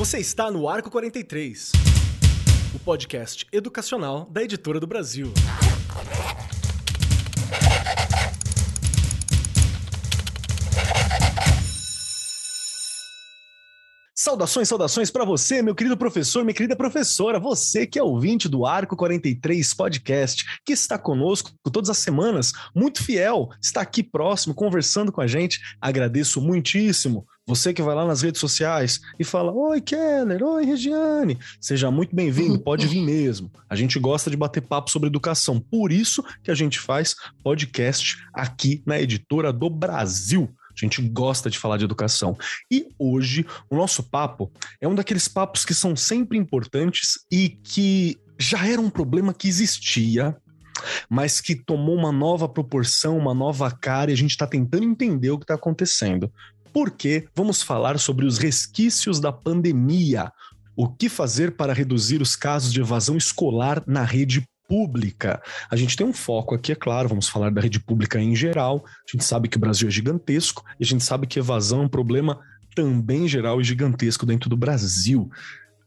Você está no Arco 43, o podcast educacional da Editora do Brasil. Saudações, saudações para você, meu querido professor, minha querida professora, você que é ouvinte do Arco 43 Podcast, que está conosco todas as semanas, muito fiel, está aqui próximo, conversando com a gente. Agradeço muitíssimo. Você que vai lá nas redes sociais e fala: Oi, Keller, oi, Regiane. Seja muito bem-vindo, pode vir mesmo. A gente gosta de bater papo sobre educação, por isso que a gente faz podcast aqui na Editora do Brasil. A gente gosta de falar de educação. E hoje, o nosso papo é um daqueles papos que são sempre importantes e que já era um problema que existia, mas que tomou uma nova proporção, uma nova cara, e a gente está tentando entender o que está acontecendo. Porque vamos falar sobre os resquícios da pandemia. O que fazer para reduzir os casos de evasão escolar na rede pública. A gente tem um foco aqui, é claro, vamos falar da rede pública em geral. A gente sabe que o Brasil é gigantesco e a gente sabe que evasão é um problema também geral e gigantesco dentro do Brasil.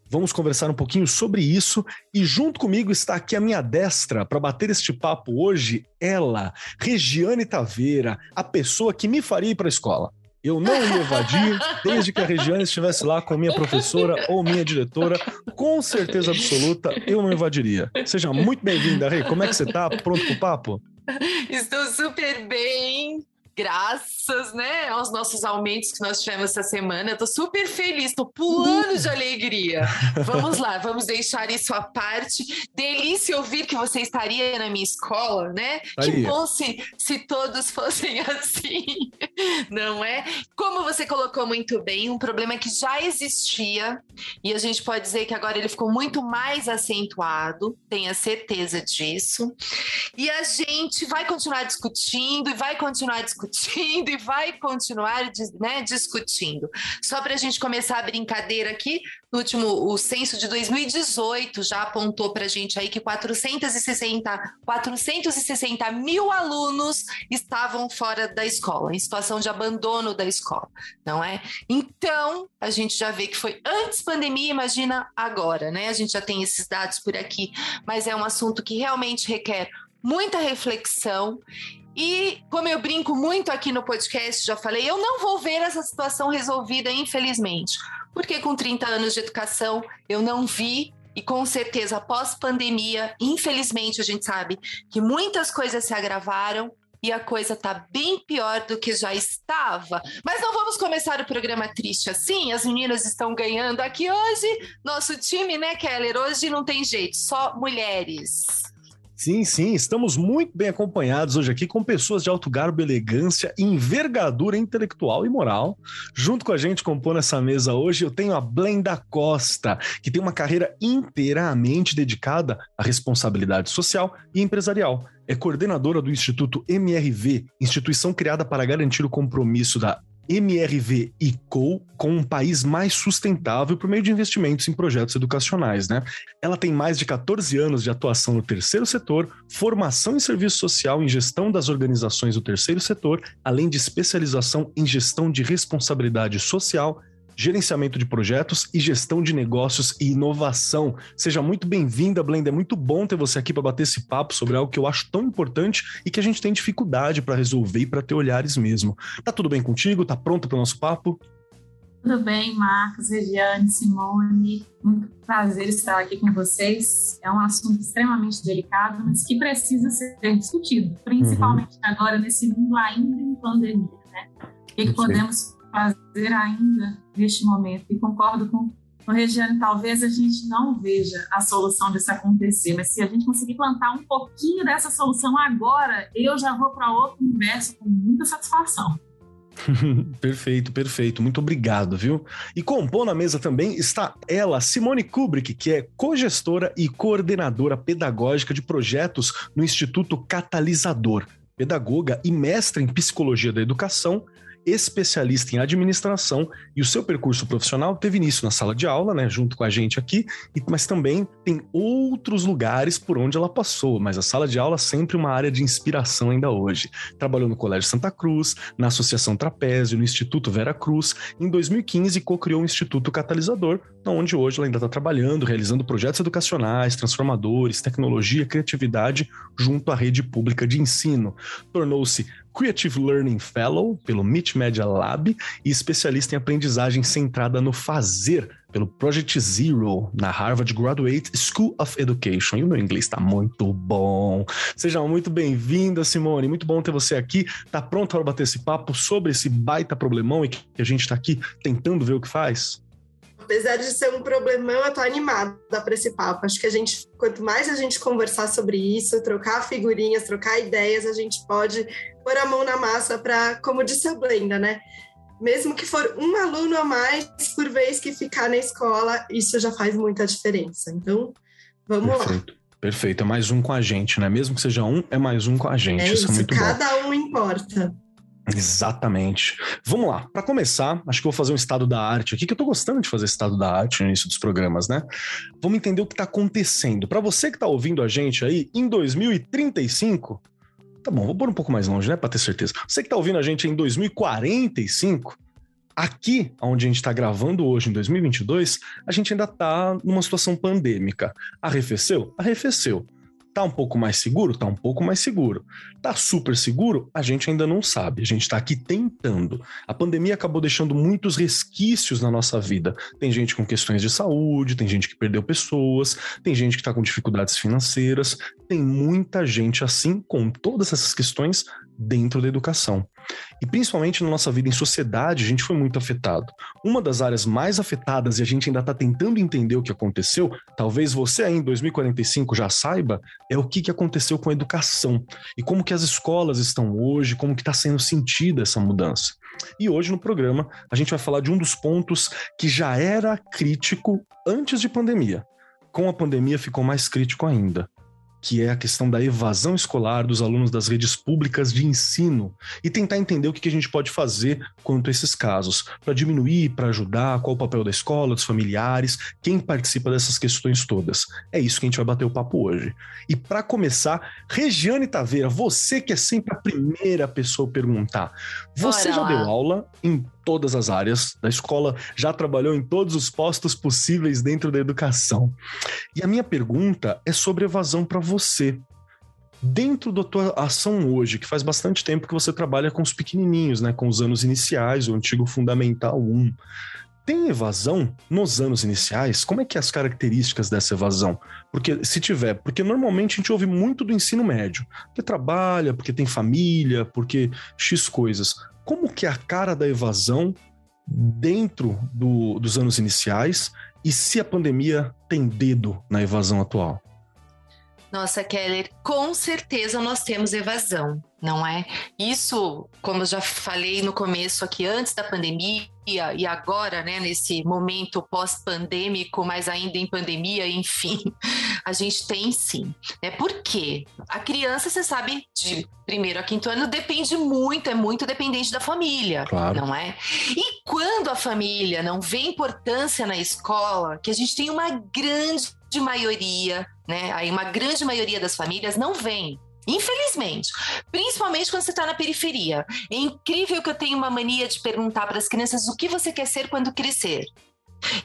Vamos conversar um pouquinho sobre isso e junto comigo está aqui a minha destra para bater este papo hoje, ela, Regiane Taveira, a pessoa que me faria ir para a escola. Eu não ia evadir, desde que a Regiane estivesse lá com minha professora ou minha diretora, com certeza absoluta, eu não evadiria. Seja muito bem-vinda, Rei. Como é que você tá? Pronto pro papo? Estou super bem graças né, aos nossos aumentos que nós tivemos essa semana. Eu tô super feliz, tô pulando de alegria. Vamos lá, vamos deixar isso à parte. Delícia ouvir que você estaria na minha escola, né? Estaria. Que bom se, se todos fossem assim, não é? Como você colocou muito bem, um problema que já existia e a gente pode dizer que agora ele ficou muito mais acentuado, tenha certeza disso. E a gente vai continuar discutindo e vai continuar discutindo discutindo e vai continuar né, discutindo. Só para a gente começar a brincadeira aqui, no último, o censo de 2018 já apontou para a gente aí que 460, 460 mil alunos estavam fora da escola, em situação de abandono da escola, não é? Então, a gente já vê que foi antes pandemia, imagina agora, né? A gente já tem esses dados por aqui, mas é um assunto que realmente requer muita reflexão e como eu brinco muito aqui no podcast, já falei, eu não vou ver essa situação resolvida, infelizmente. Porque com 30 anos de educação, eu não vi e com certeza após pandemia, infelizmente a gente sabe que muitas coisas se agravaram e a coisa tá bem pior do que já estava. Mas não vamos começar o programa triste assim. As meninas estão ganhando aqui hoje. Nosso time, né, Keller? Hoje não tem jeito, só mulheres. Sim, sim, estamos muito bem acompanhados hoje aqui com pessoas de alto garbo, elegância, envergadura intelectual e moral. Junto com a gente compondo essa mesa hoje, eu tenho a Blenda Costa, que tem uma carreira inteiramente dedicada à responsabilidade social e empresarial. É coordenadora do Instituto MRV, instituição criada para garantir o compromisso da MRV e Co com um país mais sustentável por meio de investimentos em projetos educacionais, né? Ela tem mais de 14 anos de atuação no terceiro setor, formação em serviço social em gestão das organizações do terceiro setor, além de especialização em gestão de responsabilidade social gerenciamento de projetos e gestão de negócios e inovação. Seja muito bem-vinda, Blenda. É muito bom ter você aqui para bater esse papo sobre algo que eu acho tão importante e que a gente tem dificuldade para resolver e para ter olhares mesmo. Tá tudo bem contigo? Tá pronto para o nosso papo? Tudo bem, Marcos, Regiane, Simone. Muito prazer estar aqui com vocês. É um assunto extremamente delicado, mas que precisa ser discutido, principalmente uhum. agora nesse mundo ainda em pandemia. Né? O que, que podemos fazer ainda neste momento. E concordo com o Regiane, talvez a gente não veja a solução disso acontecer, mas se a gente conseguir plantar um pouquinho dessa solução agora, eu já vou para outro universo com muita satisfação. perfeito, perfeito. Muito obrigado, viu? E compor na mesa também está ela, Simone Kubrick, que é cogestora e coordenadora pedagógica de projetos no Instituto Catalisador, pedagoga e mestra em psicologia da educação especialista em administração e o seu percurso profissional teve início na sala de aula, né, junto com a gente aqui, mas também tem outros lugares por onde ela passou, mas a sala de aula é sempre uma área de inspiração ainda hoje. Trabalhou no Colégio Santa Cruz, na Associação Trapézio, no Instituto Vera Cruz. Em 2015, co-criou o Instituto Catalisador, onde hoje ela ainda está trabalhando, realizando projetos educacionais, transformadores, tecnologia, criatividade, junto à rede pública de ensino. Tornou-se Creative Learning Fellow pelo MIT Media Lab e especialista em aprendizagem centrada no fazer pelo Project Zero na Harvard Graduate School of Education. E o meu inglês está muito bom. Seja muito bem-vinda, Simone. Muito bom ter você aqui. Tá pronto para bater esse papo sobre esse baita problemão e que a gente está aqui tentando ver o que faz? Apesar de ser um problemão, eu tô animada para esse papo. Acho que a gente, quanto mais a gente conversar sobre isso, trocar figurinhas, trocar ideias, a gente pode pôr a mão na massa para, como disse a Blenda, né? Mesmo que for um aluno a mais por vez que ficar na escola, isso já faz muita diferença. Então, vamos Perfeito. lá. Perfeito, é mais um com a gente, né? Mesmo que seja um, é mais um com a gente. É isso, isso é muito cada bom. um importa. Exatamente. Vamos lá. Para começar, acho que vou fazer um estado da arte aqui, que eu tô gostando de fazer estado da arte no início dos programas, né? Vamos entender o que tá acontecendo. Para você que tá ouvindo a gente aí, em 2035, tá bom, vou pôr um pouco mais longe, né, para ter certeza. Você que tá ouvindo a gente em 2045, aqui onde a gente está gravando hoje, em 2022, a gente ainda tá numa situação pandêmica. Arrefeceu? Arrefeceu. Tá um pouco mais seguro? Tá um pouco mais seguro. Tá super seguro? A gente ainda não sabe. A gente tá aqui tentando. A pandemia acabou deixando muitos resquícios na nossa vida. Tem gente com questões de saúde, tem gente que perdeu pessoas, tem gente que tá com dificuldades financeiras, tem muita gente assim com todas essas questões dentro da educação. E principalmente na nossa vida em sociedade, a gente foi muito afetado. Uma das áreas mais afetadas, e a gente ainda está tentando entender o que aconteceu, talvez você aí em 2045 já saiba, é o que, que aconteceu com a educação. E como que as escolas estão hoje, como que está sendo sentida essa mudança. E hoje no programa a gente vai falar de um dos pontos que já era crítico antes de pandemia. Com a pandemia ficou mais crítico ainda que é a questão da evasão escolar dos alunos das redes públicas de ensino e tentar entender o que a gente pode fazer quanto a esses casos, para diminuir, para ajudar, qual o papel da escola, dos familiares, quem participa dessas questões todas. É isso que a gente vai bater o papo hoje. E para começar, Regiane Taveira, você que é sempre a primeira pessoa a perguntar, você Bora já lá. deu aula em todas as áreas da escola, já trabalhou em todos os postos possíveis dentro da educação. E a minha pergunta é sobre evasão para você. Dentro da tua ação hoje, que faz bastante tempo que você trabalha com os pequenininhos, né, com os anos iniciais, o antigo Fundamental 1, tem evasão nos anos iniciais? Como é que é as características dessa evasão? Porque se tiver, porque normalmente a gente ouve muito do ensino médio, porque trabalha, porque tem família, porque X coisas como que é a cara da evasão dentro do, dos anos iniciais e se a pandemia tem dedo na evasão atual? Nossa, Keller, com certeza nós temos evasão, não é? Isso, como eu já falei no começo aqui, antes da pandemia e agora, né, nesse momento pós-pandêmico, mas ainda em pandemia, enfim, a gente tem sim. Né? Por quê? A criança, você sabe, de primeiro a quinto ano, depende muito, é muito dependente da família, claro. não é? E quando a família não vê importância na escola, que a gente tem uma grande maioria né? Aí uma grande maioria das famílias não vem. Infelizmente, principalmente quando você está na periferia. É incrível que eu tenho uma mania de perguntar para as crianças o que você quer ser quando crescer.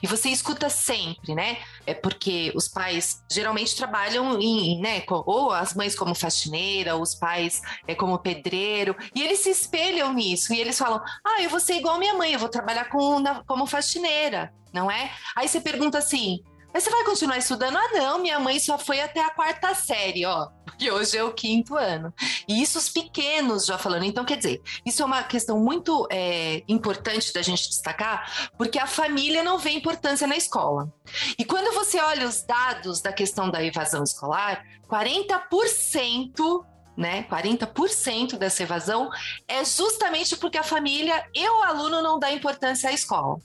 E você escuta sempre, né? É porque os pais geralmente trabalham em, né? Ou as mães como faxineira, os pais é como pedreiro, e eles se espelham nisso. E eles falam: Ah, eu vou ser igual minha mãe, eu vou trabalhar com, na, como faxineira, não é? Aí você pergunta assim: mas você vai continuar estudando? Ah, não, minha mãe só foi até a quarta série, ó. E hoje é o quinto ano. E isso os pequenos já falando. Então, quer dizer, isso é uma questão muito é, importante da gente destacar, porque a família não vê importância na escola. E quando você olha os dados da questão da evasão escolar, 40% né? 40% dessa evasão é justamente porque a família e o aluno não dá importância à escola.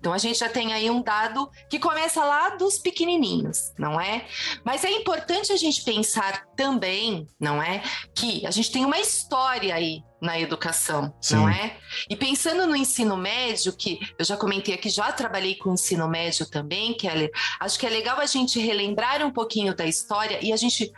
Então a gente já tem aí um dado que começa lá dos pequenininhos, não é? Mas é importante a gente pensar também, não é, que a gente tem uma história aí na educação, Sim. não é? E pensando no ensino médio, que eu já comentei aqui, já trabalhei com ensino médio também, Kelly, acho que é legal a gente relembrar um pouquinho da história e a gente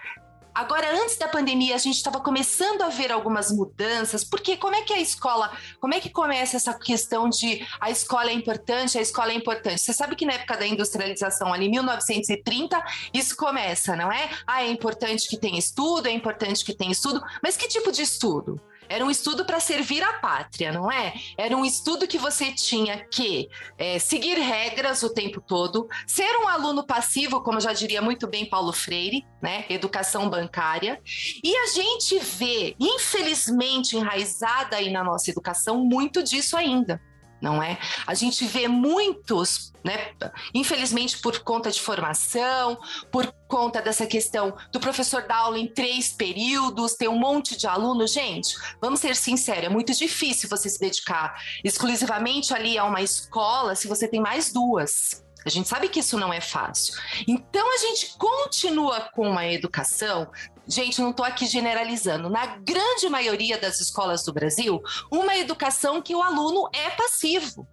Agora, antes da pandemia, a gente estava começando a ver algumas mudanças, porque como é que a escola, como é que começa essa questão de a escola é importante, a escola é importante? Você sabe que na época da industrialização, ali 1930, isso começa, não é? Ah, é importante que tenha estudo, é importante que tenha estudo, mas que tipo de estudo? Era um estudo para servir a pátria, não é? Era um estudo que você tinha que é, seguir regras o tempo todo, ser um aluno passivo, como já diria muito bem Paulo Freire, né? Educação bancária. E a gente vê, infelizmente, enraizada aí na nossa educação, muito disso ainda não é? A gente vê muitos, né? Infelizmente, por conta de formação, por conta dessa questão do professor dar aula em três períodos, ter um monte de alunos. Gente, vamos ser sinceros, é muito difícil você se dedicar exclusivamente ali a uma escola se você tem mais duas. A gente sabe que isso não é fácil. Então a gente continua com a educação gente, não estou aqui generalizando, na grande maioria das escolas do Brasil, uma educação que o aluno é passivo.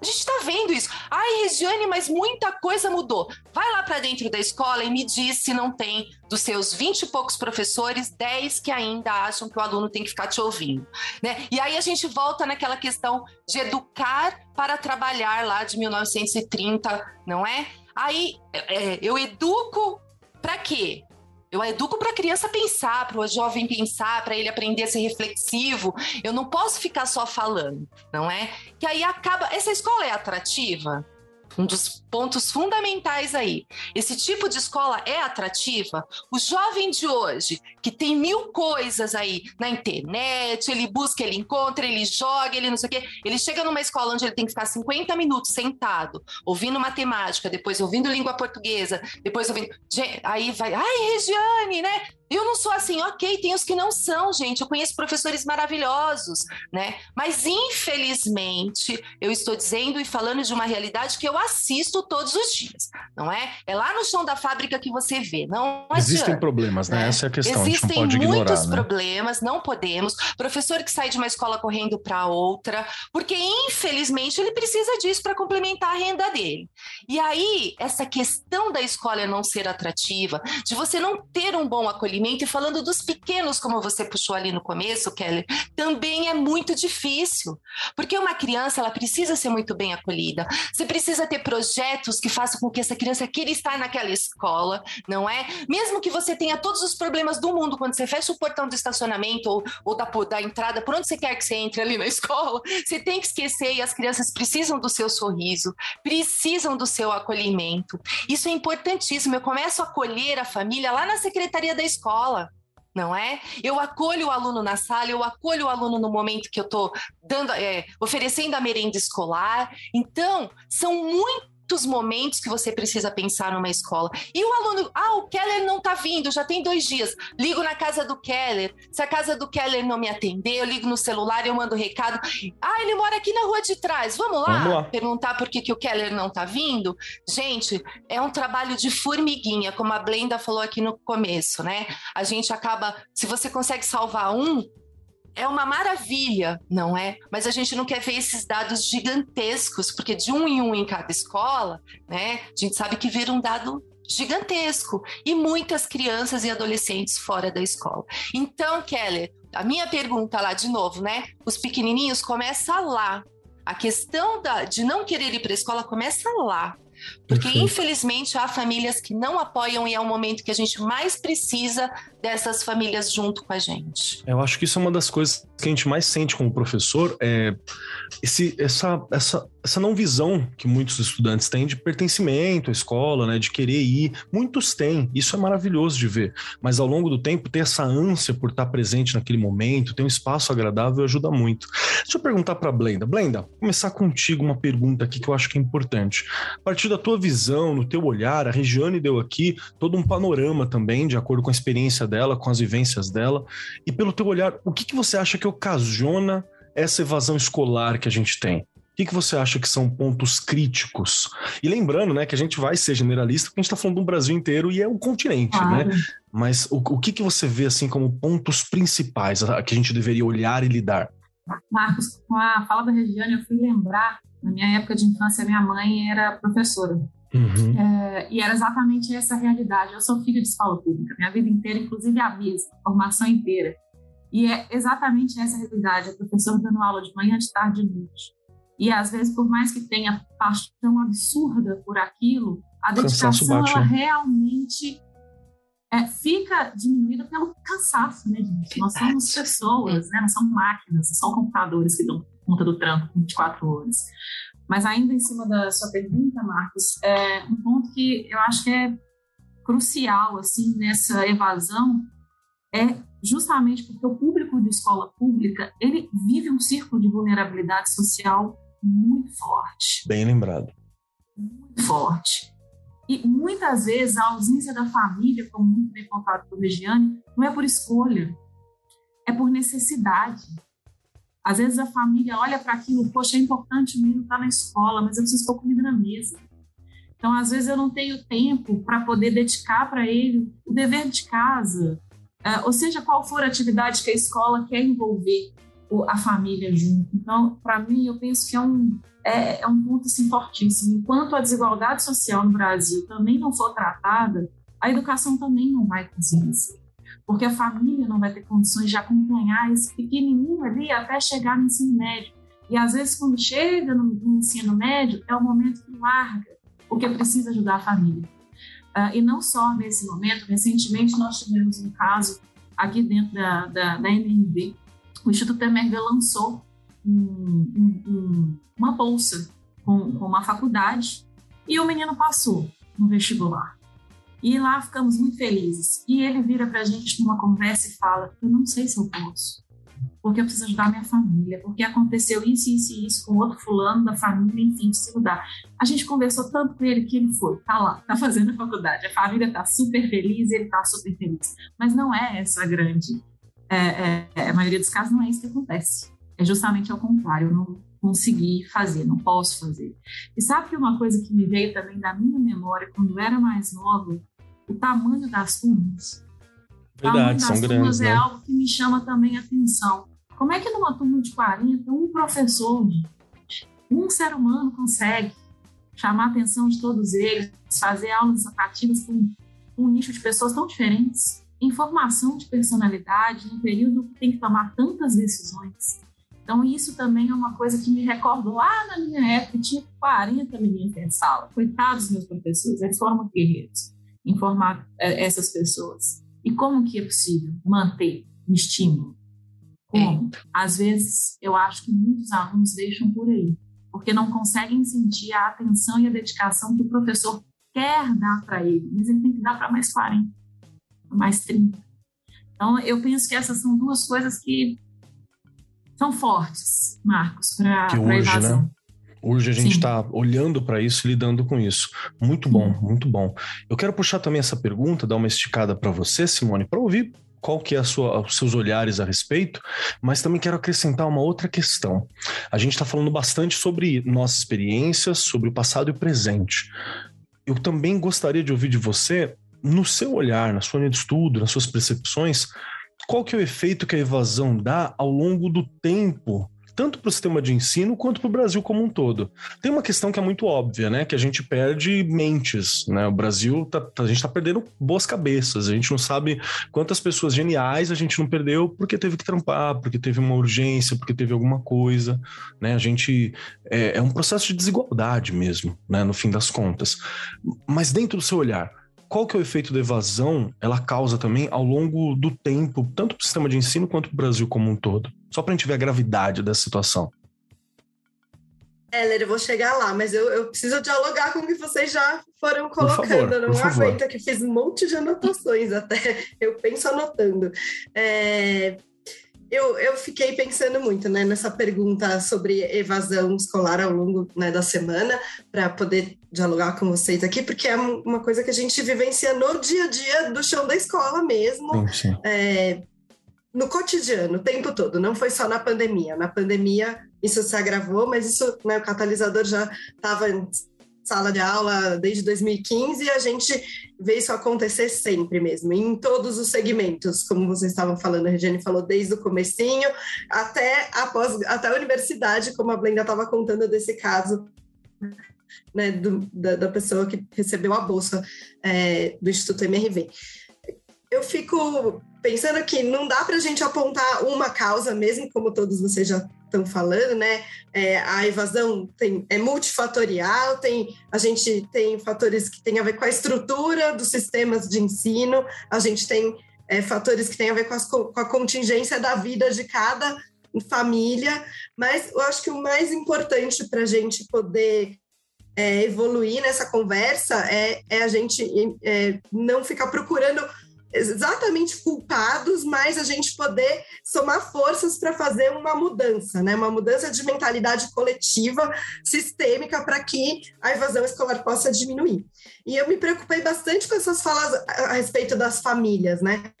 A gente está vendo isso. Ai, Regiane, mas muita coisa mudou. Vai lá para dentro da escola e me diz se não tem, dos seus 20 e poucos professores, 10 que ainda acham que o aluno tem que ficar te ouvindo. Né? E aí a gente volta naquela questão de educar para trabalhar lá de 1930, não é? Aí é, eu educo para quê? Eu educo para a criança pensar, para o jovem pensar, para ele aprender a ser reflexivo. Eu não posso ficar só falando, não é? Que aí acaba. Essa escola é atrativa? Um dos pontos fundamentais aí. Esse tipo de escola é atrativa? O jovem de hoje, que tem mil coisas aí na internet, ele busca, ele encontra, ele joga, ele não sei o quê. Ele chega numa escola onde ele tem que ficar 50 minutos sentado, ouvindo matemática, depois ouvindo língua portuguesa, depois ouvindo. Aí vai, ai, Regiane, né? Eu não sou assim, ok, tem os que não são, gente. Eu conheço professores maravilhosos, né? Mas infelizmente, eu estou dizendo e falando de uma realidade que eu assisto todos os dias, não é? É lá no chão da fábrica que você vê. Não Existem adianta, problemas, né? né? Essa é a questão. Existem a muitos ignorar, né? problemas, não podemos. Professor que sai de uma escola correndo para outra, porque infelizmente ele precisa disso para complementar a renda dele. E aí, essa questão da escola não ser atrativa, de você não ter um bom acolhimento acolhimento. E falando dos pequenos, como você puxou ali no começo, Kelly, também é muito difícil. Porque uma criança, ela precisa ser muito bem acolhida. Você precisa ter projetos que façam com que essa criança queira estar naquela escola, não é? Mesmo que você tenha todos os problemas do mundo, quando você fecha o portão do estacionamento ou, ou da, da entrada, por onde você quer que você entre ali na escola, você tem que esquecer e as crianças precisam do seu sorriso, precisam do seu acolhimento. Isso é importantíssimo. Eu começo a acolher a família lá na secretaria da escola escola não é? Eu acolho o aluno na sala, eu acolho o aluno no momento que eu estou dando, é, oferecendo a merenda escolar. Então, são muito muitos momentos que você precisa pensar numa escola. E o aluno, ah, o Keller não tá vindo, já tem dois dias. Ligo na casa do Keller. Se a casa do Keller não me atender, eu ligo no celular, eu mando recado. Ah, ele mora aqui na rua de trás. Vamos lá, Vamos lá. perguntar por que, que o Keller não tá vindo? Gente, é um trabalho de formiguinha, como a Blenda falou aqui no começo, né? A gente acaba, se você consegue salvar um, é uma maravilha, não é? Mas a gente não quer ver esses dados gigantescos, porque de um em um em cada escola, né? A gente sabe que vira um dado gigantesco e muitas crianças e adolescentes fora da escola. Então, Keller, a minha pergunta lá de novo, né? Os pequenininhos começa lá. A questão da, de não querer ir para a escola começa lá. Porque, Perfeito. infelizmente, há famílias que não apoiam e é o momento que a gente mais precisa dessas famílias junto com a gente. Eu acho que isso é uma das coisas que a gente mais sente como professor, é esse, essa, essa, essa não visão que muitos estudantes têm de pertencimento à escola, né, de querer ir. Muitos têm, isso é maravilhoso de ver, mas ao longo do tempo ter essa ânsia por estar presente naquele momento, ter um espaço agradável ajuda muito. Deixa eu perguntar para Blenda. Blenda, começar contigo uma pergunta aqui que eu acho que é importante. A partir da tua visão, no teu olhar, a Regiane deu aqui todo um panorama também, de acordo com a experiência dela, com as vivências dela, e pelo teu olhar, o que, que você acha que ocasiona essa evasão escolar que a gente tem? Que, que você acha que são pontos críticos? E lembrando, né, que a gente vai ser generalista, porque a gente está falando do Brasil inteiro e é um continente, né? claro. né? Mas o, o que, que você vê assim como pontos principais que a gente deveria olhar e lidar? Marcos, com a fala da Regiane, eu fui lembrar, na minha época de infância, minha mãe era professora. Uhum. É, e era exatamente essa realidade. Eu sou filha de escola pública, minha vida inteira, inclusive a mesma, formação inteira. E é exatamente essa realidade, a professora dando aula de manhã, de tarde e de noite. E às vezes, por mais que tenha paixão absurda por aquilo, a dedicação bate, ela né? realmente é, fica diminuída pelo cansaço, né, gente? Nós somos pessoas, né? Não são máquinas, não são computadores que dão conta do trampo 24 horas. Mas ainda em cima da sua pergunta, Marcos, é um ponto que eu acho que é crucial assim nessa evasão é justamente porque o público de escola pública ele vive um círculo de vulnerabilidade social muito forte. Bem lembrado. Muito forte. E muitas vezes a ausência da família, como muito bem contado por Regiane, não é por escolha, é por necessidade. Às vezes a família olha para aquilo, poxa, é importante o menino estar tá na escola, mas eu preciso pôr comida na mesa. Então, às vezes eu não tenho tempo para poder dedicar para ele o dever de casa, uh, ou seja, qual for a atividade que a escola quer envolver a família junto. Então, para mim, eu penso que é um, é, é, um ponto assim, fortíssimo. Enquanto a desigualdade social no Brasil também não for tratada, a educação também não vai conseguir. Porque a família não vai ter condições de acompanhar esse pequenininho ali até chegar no ensino médio. E às vezes, quando chega no, no ensino médio, é o momento que larga, porque precisa ajudar a família. Uh, e não só nesse momento, recentemente nós tivemos um caso aqui dentro da, da, da o Instituto Emerga lançou um, um, uma bolsa com, com uma faculdade e o menino passou no vestibular. E lá ficamos muito felizes. E ele vira para a gente numa conversa e fala: Eu não sei se eu posso, porque eu preciso ajudar minha família, porque aconteceu isso, isso e isso com outro fulano da família, enfim, preciso ajudar. A gente conversou tanto com ele que ele foi, tá lá, tá fazendo faculdade. A família tá super feliz, ele tá super feliz. Mas não é essa a grande é, é, é, a maioria dos casos não é isso que acontece. É justamente ao contrário, eu não consegui fazer, não posso fazer. E sabe que uma coisa que me veio também da minha memória quando eu era mais nova, o tamanho das turmas. Verdade, são grandes, é né? algo que me chama também a atenção. Como é que numa turma de 40, um professor, um ser humano consegue chamar a atenção de todos eles, fazer aulas atrativas com um nicho de pessoas tão diferentes? Informação de personalidade num período que tem que tomar tantas decisões. Então, isso também é uma coisa que me recordo lá na minha época, tinha 40 meninos em sala. Coitados meus professores, eles foram guerreiros em formar é, essas pessoas. E como que é possível manter o estímulo? Como? É. Às vezes, eu acho que muitos alunos deixam por aí, porque não conseguem sentir a atenção e a dedicação que o professor quer dar para ele, mas ele tem que dar para mais 40 mais 30. Então, eu penso que essas são duas coisas que são fortes, Marcos, para a né? evasão. Né? Hoje a gente está olhando para isso e lidando com isso. Muito bom, Sim. muito bom. Eu quero puxar também essa pergunta, dar uma esticada para você, Simone, para ouvir qual que é a sua, os seus olhares a respeito, mas também quero acrescentar uma outra questão. A gente está falando bastante sobre nossas experiências, sobre o passado e o presente. Eu também gostaria de ouvir de você no seu olhar, na sua linha de estudo, nas suas percepções, qual que é o efeito que a evasão dá ao longo do tempo, tanto para o sistema de ensino quanto para o Brasil como um todo? Tem uma questão que é muito óbvia, né? Que a gente perde mentes, né? O Brasil, tá, tá a gente está perdendo boas cabeças, a gente não sabe quantas pessoas geniais a gente não perdeu porque teve que trampar, porque teve uma urgência, porque teve alguma coisa, né? A gente é, é um processo de desigualdade mesmo, né? No fim das contas. Mas dentro do seu olhar, qual que é o efeito da evasão ela causa também ao longo do tempo, tanto para o sistema de ensino quanto para o Brasil como um todo? Só para a gente ver a gravidade dessa situação. Heller, eu vou chegar lá, mas eu, eu, preciso dialogar com o que vocês já foram colocando. Favor, eu não aguento que fiz um monte de anotações até. Eu penso anotando. É, eu, eu fiquei pensando muito né, nessa pergunta sobre evasão escolar ao longo né, da semana, para poder dialogar com vocês aqui, porque é uma coisa que a gente vivencia no dia a dia do chão da escola mesmo, sim. É, no cotidiano, o tempo todo, não foi só na pandemia. Na pandemia isso se agravou, mas isso, né, o catalisador já estava em sala de aula desde 2015 e a gente vê isso acontecer sempre mesmo, em todos os segmentos, como vocês estavam falando, a Regiane falou desde o comecinho até após até a universidade, como a Blenda estava contando desse caso né, do, da, da, pessoa que recebeu a bolsa é, do Instituto MRV. Eu fico pensando que não dá para a gente apontar uma causa, mesmo como todos vocês já estão falando, né? É, a evasão tem, é multifatorial, tem, a gente tem fatores que têm a ver com a estrutura dos sistemas de ensino, a gente tem é, fatores que têm a ver com, as, com a contingência da vida de cada família, mas eu acho que o mais importante para a gente poder é, evoluir nessa conversa é, é a gente é, não ficar procurando exatamente culpados, mas a gente poder somar forças para fazer uma mudança, né? Uma mudança de mentalidade coletiva, sistêmica, para que a evasão escolar possa diminuir. E eu me preocupei bastante com essas falas a respeito das famílias, né?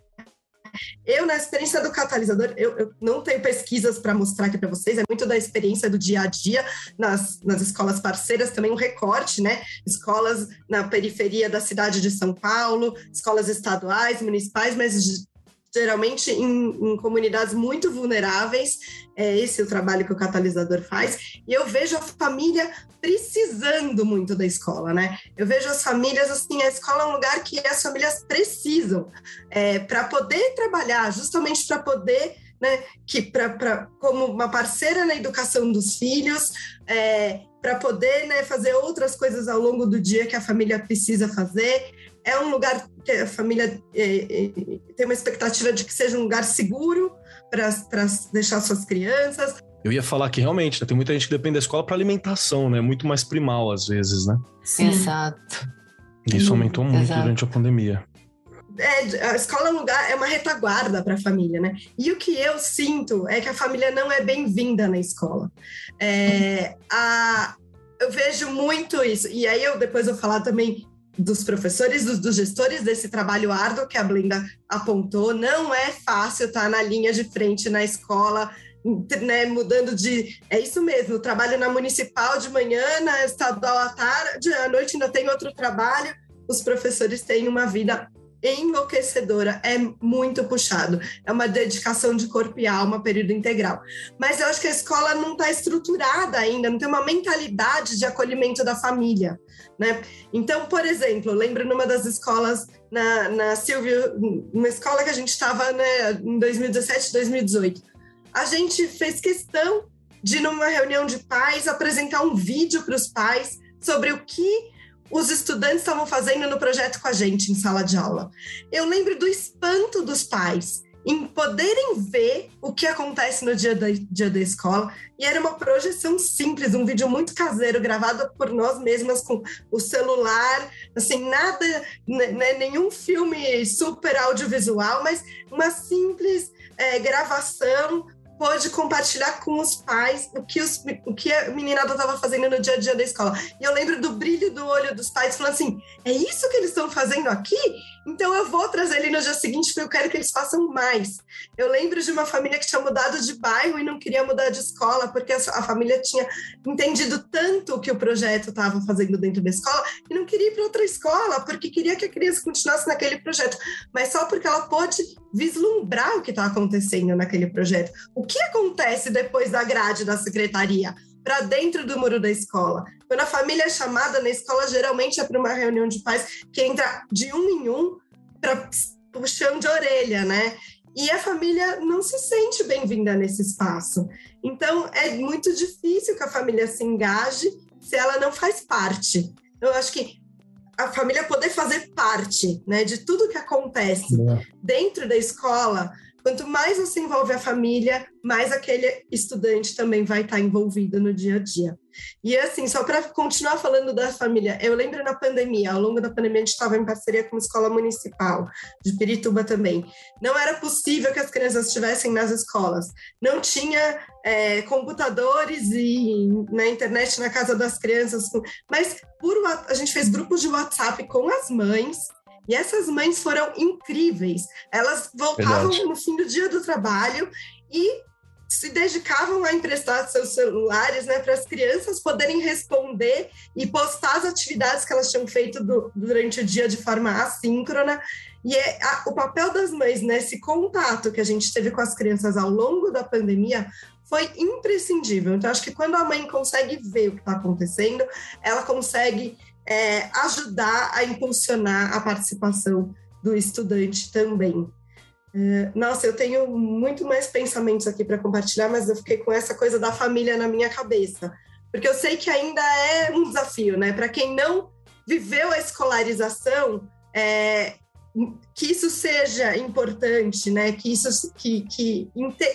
Eu, na experiência do catalisador, eu, eu não tenho pesquisas para mostrar aqui para vocês, é muito da experiência do dia a dia nas, nas escolas parceiras, também um recorte, né? Escolas na periferia da cidade de São Paulo, escolas estaduais, municipais, mas geralmente em, em, comunidades muito vulneráveis. É esse o trabalho que o catalisador faz. E eu vejo a família precisando muito da escola, né? Eu vejo as famílias assim, a escola é um lugar que as famílias precisam é, para poder trabalhar, justamente para poder né, que para como uma parceira na educação dos filhos, é, para poder né, fazer outras coisas ao longo do dia que a família precisa fazer é um lugar que a família é, é, tem uma expectativa de que seja um lugar seguro para deixar suas crianças. Eu ia falar que realmente né, tem muita gente que depende da escola para alimentação, né? Muito mais primal às vezes, né? Sim. Exato. Isso aumentou muito Exato. durante a pandemia. É, a escola é um lugar, é uma retaguarda para a família, né? E o que eu sinto é que a família não é bem-vinda na escola. É, a, eu vejo muito isso. E aí eu depois vou falar também dos professores, dos, dos, gestores desse trabalho árduo que a Blenda apontou. Não é fácil estar na linha de frente na escola, né, mudando de. É isso mesmo, trabalho na municipal de manhã, na estadual à tarde, à noite ainda tem outro trabalho. Os professores têm uma vida enlouquecedora, é muito puxado. É uma dedicação de corpo e alma, período integral. Mas eu acho que a escola não está estruturada ainda, não tem uma mentalidade de acolhimento da família. Né? Então, por exemplo, lembro numa das escolas na, na Silvio, uma escola que a gente estava né, em 2017, 2018, a gente fez questão de, numa reunião de pais, apresentar um vídeo para os pais sobre o que os estudantes estavam fazendo no projeto com a gente em sala de aula. Eu lembro do espanto dos pais em poderem ver o que acontece no dia da, dia da escola. E era uma projeção simples, um vídeo muito caseiro, gravado por nós mesmas com o celular, assim, nada, né, né nenhum filme super audiovisual, mas uma simples é, gravação pôde compartilhar com os pais o que, os, o que a meninada estava fazendo no dia a dia da escola. E eu lembro do brilho do olho dos pais falando assim: é isso que eles estão fazendo aqui? Então eu vou trazer ele no dia seguinte porque eu quero que eles façam mais. Eu lembro de uma família que tinha mudado de bairro e não queria mudar de escola porque a, família tinha entendido tanto o que o projeto estava fazendo dentro da escola e não queria ir para outra escola porque queria que a criança continuasse naquele projeto, mas só porque ela pôde vislumbrar o que está acontecendo naquele projeto. O que acontece depois da grade da secretaria? Para dentro do muro da escola. Quando a família é chamada na escola, geralmente é para uma reunião de pais que entra de um em um para puxão de orelha, né? E a família não se sente bem-vinda nesse espaço. Então, é muito difícil que a família se engaje se ela não faz parte. Eu acho que a família poder fazer parte né, de tudo que acontece dentro da escola Quanto mais você envolve a família, mais aquele estudante também vai estar envolvido no dia a dia. E assim, só para continuar falando da família, eu lembro na pandemia, ao longo da pandemia, a gente estava em parceria com uma escola municipal, de Pirituba também. Não era possível que as crianças estivessem nas escolas. Não tinha é, computadores e na né, internet na casa das crianças, mas por, a gente fez grupos de WhatsApp com as mães e essas mães foram incríveis. Elas voltavam Verdade. no fim do dia do trabalho e se dedicavam a emprestar seus celulares né, para as crianças poderem responder e postar as atividades que elas tinham feito do, durante o dia de forma assíncrona. E é a, o papel das mães nesse contato que a gente teve com as crianças ao longo da pandemia foi imprescindível. Então, acho que quando a mãe consegue ver o que está acontecendo, ela consegue é, ajudar a impulsionar a participação do estudante também. É, nossa, eu tenho muito mais pensamentos aqui para compartilhar, mas eu fiquei com essa coisa da família na minha cabeça, porque eu sei que ainda é um desafio, né? Para quem não viveu a escolarização, é, que isso seja importante, né? Que isso, que, que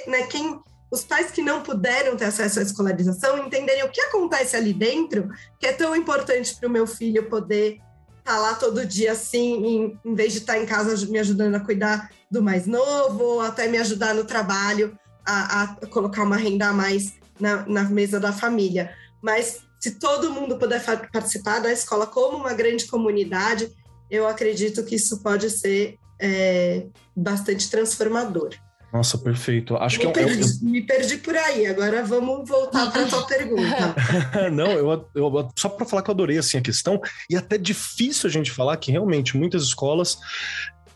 né? quem os pais que não puderam ter acesso à escolarização entenderem o que acontece ali dentro, que é tão importante para o meu filho poder estar tá lá todo dia assim, em, em vez de estar tá em casa me ajudando a cuidar do mais novo, ou até me ajudar no trabalho a, a colocar uma renda a mais na, na, mesa da família. Mas se todo mundo puder participar da escola como uma grande comunidade, eu acredito que isso pode ser é, bastante transformador. Nossa, perfeito. Acho me que é perdi, eu, me perdi por aí. Agora vamos voltar para a tua pergunta. Não, eu, eu só para falar que eu adorei assim a questão e até difícil a gente falar que realmente muitas escolas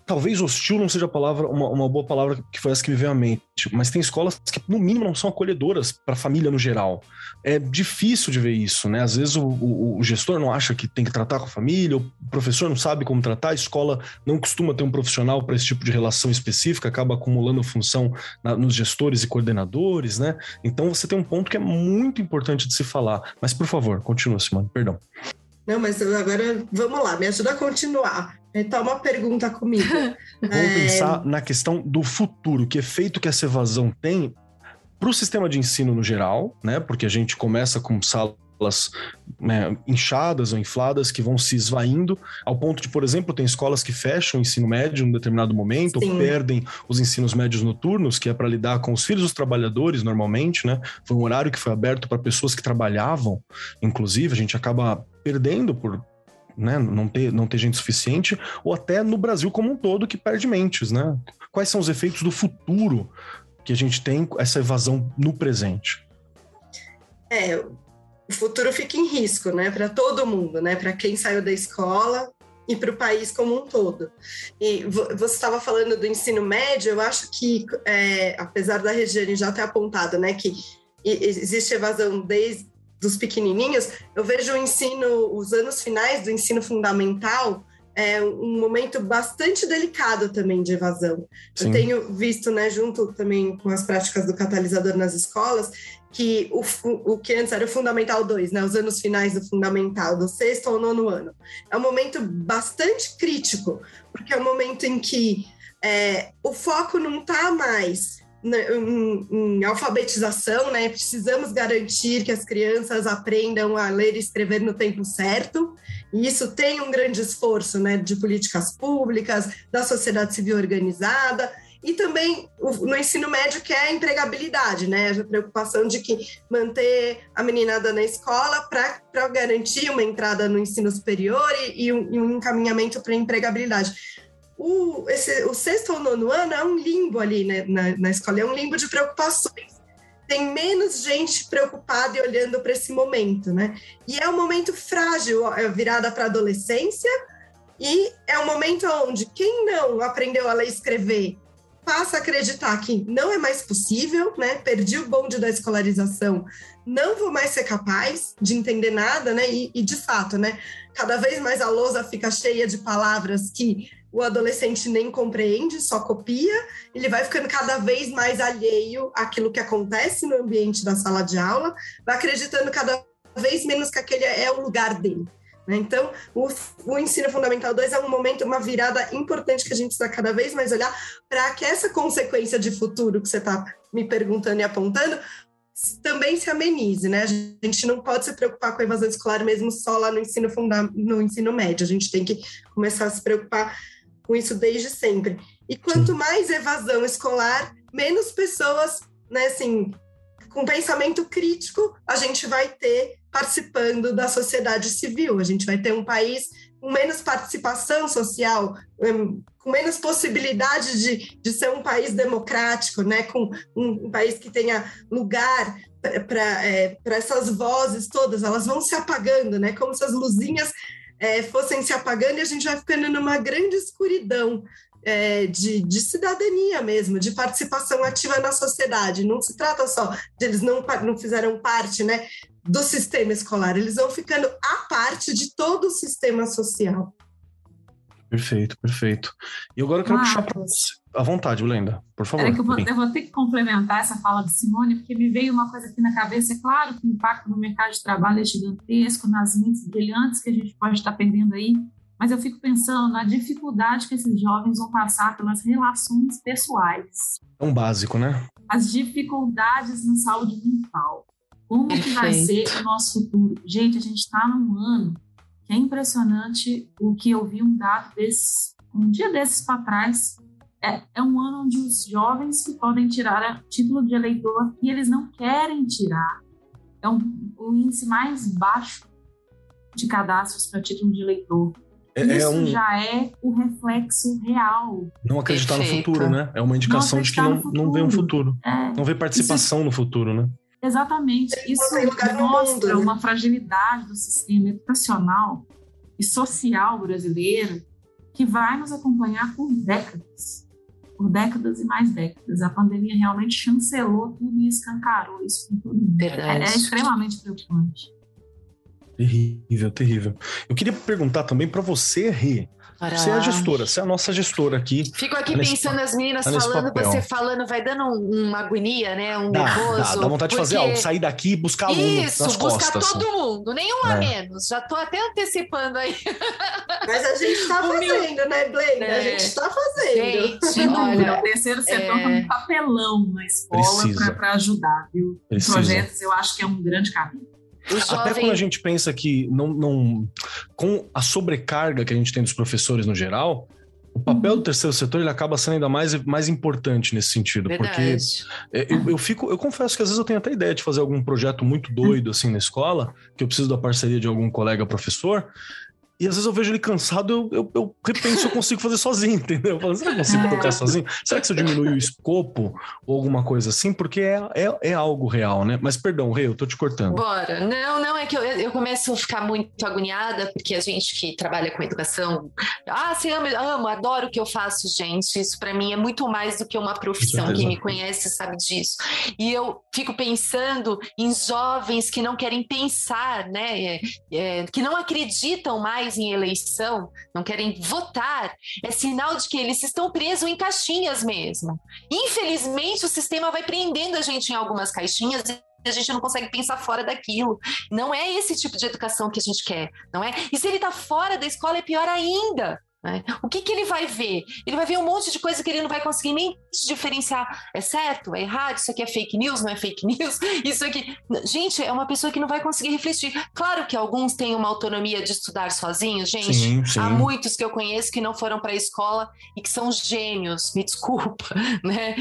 talvez hostil não seja palavra, uma, uma, boa palavra que foi essa que me veio à mente, mas tem escolas que, no mínimo, não são acolhedoras para a família no geral. É difícil de ver isso, né? Às vezes o, o, o, gestor não acha que tem que tratar com a família, o professor não sabe como tratar, a escola não costuma ter um profissional para esse tipo de relação específica, acaba acumulando função na, nos gestores e coordenadores, né? Então você tem um ponto que é muito importante de se falar. Mas, por favor, continua, Simone, perdão. Não, mas agora vamos lá, me ajuda a continuar. Então, uma pergunta comigo. Vamos é... pensar na questão do futuro, que efeito que essa evasão tem para o sistema de ensino no geral, né? Porque a gente começa com salas né, inchadas ou infladas que vão se esvaindo, ao ponto de, por exemplo, tem escolas que fecham o ensino médio em um determinado momento, Sim. ou perdem os ensinos médios noturnos, que é para lidar com os filhos dos trabalhadores normalmente, né? Foi um horário que foi aberto para pessoas que trabalhavam, inclusive, a gente acaba perdendo por né, não ter, não ter gente suficiente, ou até no Brasil como um todo que perde mentes, né? Quais são os efeitos do futuro que a gente tem essa evasão no presente? É, o futuro fica em risco, né, para todo mundo, né, para quem saiu da escola e para o país como um todo. E você estava falando do ensino médio, eu acho que, é, apesar da Regiane já ter apontado, né, que existe evasão desde dos pequenininhos, eu vejo o ensino, os anos finais do ensino fundamental, é um momento bastante delicado também de evasão. Sim. Eu tenho visto, né, junto também com as práticas do catalisador nas escolas, que o, o que antes era o Fundamental 2, né, os anos finais do Fundamental, do sexto ao nono ano, é um momento bastante crítico, porque é um momento em que é, o foco não está mais em, em, alfabetização, né? Precisamos garantir que as crianças aprendam a ler e escrever no tempo certo. E isso tem um grande esforço, né, de políticas públicas, da sociedade civil organizada e também no ensino médio que é a empregabilidade, né? A preocupação de que manter a meninada na escola para garantir uma entrada no ensino superior e, e, um, e um encaminhamento para a empregabilidade o, esse, o sexto ou nono ano é um limbo ali né, na, na escola, é um limbo de preocupações. Tem menos gente preocupada e olhando para esse momento, né? E é um momento frágil, é virada para a adolescência, e é um momento onde quem não aprendeu a ler e escrever passa a acreditar que não é mais possível, né? Perdi o bonde da escolarização, não vou mais ser capaz de entender nada, né? E, e de fato, né? Cada vez mais a lousa fica cheia de palavras que o adolescente nem compreende, só copia, ele vai ficando cada vez mais alheio àquilo que acontece no ambiente da sala de aula, vai acreditando cada vez menos que aquele é o lugar dele. Né? Então, o, o, ensino fundamental 2 é um momento, uma virada importante que a gente está cada vez mais olhar para que essa consequência de futuro que você está me perguntando e apontando também se amenize, né? A gente não pode se preocupar com a evasão escolar mesmo só lá no ensino, funda no ensino médio, a gente tem que começar a se preocupar com isso desde sempre. E quanto Sim. mais evasão escolar, menos pessoas, né, assim, com pensamento crítico, a gente vai ter participando da sociedade civil. A gente vai ter um país com menos participação social, hum, com menos possibilidade de, de ser um país democrático, né? com um, um país que tenha lugar para é, essas vozes todas, elas vão se apagando, né? como se as luzinhas é, fossem se apagando e a gente vai ficando numa grande escuridão é, de, de, cidadania mesmo, de participação ativa na sociedade. Não se trata só de eles não, não fizeram parte né, do sistema escolar, eles vão ficando a parte de todo o sistema social. Perfeito, perfeito. E agora eu quero puxar para você. À vontade, Blenda, por favor. É que eu vou, eu vou, ter que complementar essa fala de Simone, porque me veio uma coisa aqui na cabeça. É claro que o impacto no mercado de trabalho é gigantesco, nas mentes brilhantes que a gente pode estar perdendo aí, mas eu fico pensando na dificuldade que esses jovens vão passar pelas relações pessoais. É um básico, né? As dificuldades na saúde mental. Como Perfeito. que vai ser o nosso futuro? Gente, a gente está num ano que é impressionante o que eu vi um dado desse, um dia desses para trás. É, é um ano onde os jovens que podem tirar título de eleitor e eles não querem tirar. É um, o índice mais baixo de cadastros para título de eleitor. É, é, Isso um... já é o reflexo real. Não acreditar Perfeito. no futuro, né? É uma indicação de que não, não vê um futuro. É. Não vê participação Isso... no futuro, né? Exatamente. Isso mostra uma fragilidade do sistema educacional e social brasileiro que vai nos acompanhar por décadas. Por décadas e mais décadas. A pandemia realmente chancelou tudo e escancarou isso com todo mundo. É, é extremamente preocupante. Terrível, terrível. Eu queria perguntar também para você, Rê. Você é a gestora, você é a nossa gestora aqui. Fico aqui pensando as meninas falando, você falando, vai dando uma agonia, né? Um dá, nervoso. Dá, dá vontade de fazer algo, sair daqui e buscar aluno Isso, nas buscar costas, todo assim. mundo, nenhum é. a menos. Já tô até antecipando aí. Mas a gente tá fazendo, né, Blaine? É. A gente tá fazendo. Gente, olha, o terceiro setor é... um papelão na escola para ajudar, viu? Precisa. Projetos, eu acho que é um grande caminho. Jovem... Até quando a gente pensa que não, não, com a sobrecarga que a gente tem dos professores no geral, o papel uhum. do terceiro setor ele acaba sendo ainda mais, mais importante nesse sentido, Verdade. porque é, eu, eu, fico, eu confesso que às vezes eu tenho até ideia de fazer algum projeto muito doido assim na escola, que eu preciso da parceria de algum colega professor, e às vezes eu vejo ele cansado, eu, eu, eu repenso se eu consigo fazer sozinho, entendeu? Eu falo, será que eu consigo tocar sozinho? Será que se eu diminuir o escopo ou alguma coisa assim? Porque é, é, é algo real, né? Mas perdão, Rei, eu tô te cortando. Bora. Não, não, é que eu, eu começo a ficar muito agoniada, porque a gente que trabalha com educação, ah, você ama, amo, adoro o que eu faço, gente. Isso para mim é muito mais do que uma profissão. Quem me conhece sabe disso. E eu fico pensando em jovens que não querem pensar, né? É, é, que não acreditam mais em eleição, não querem votar, é sinal de que eles estão presos em caixinhas mesmo. Infelizmente, o sistema vai prendendo a gente em algumas caixinhas a gente não consegue pensar fora daquilo. Não é esse tipo de educação que a gente quer, não é? E se ele está fora da escola, é pior ainda. Né? O que, que ele vai ver? Ele vai ver um monte de coisa que ele não vai conseguir nem diferenciar. É certo? É errado? Isso aqui é fake news? Não é fake news? Isso aqui. Gente, é uma pessoa que não vai conseguir refletir. Claro que alguns têm uma autonomia de estudar sozinhos, gente. Sim, sim. Há muitos que eu conheço que não foram para a escola e que são gênios, me desculpa, né?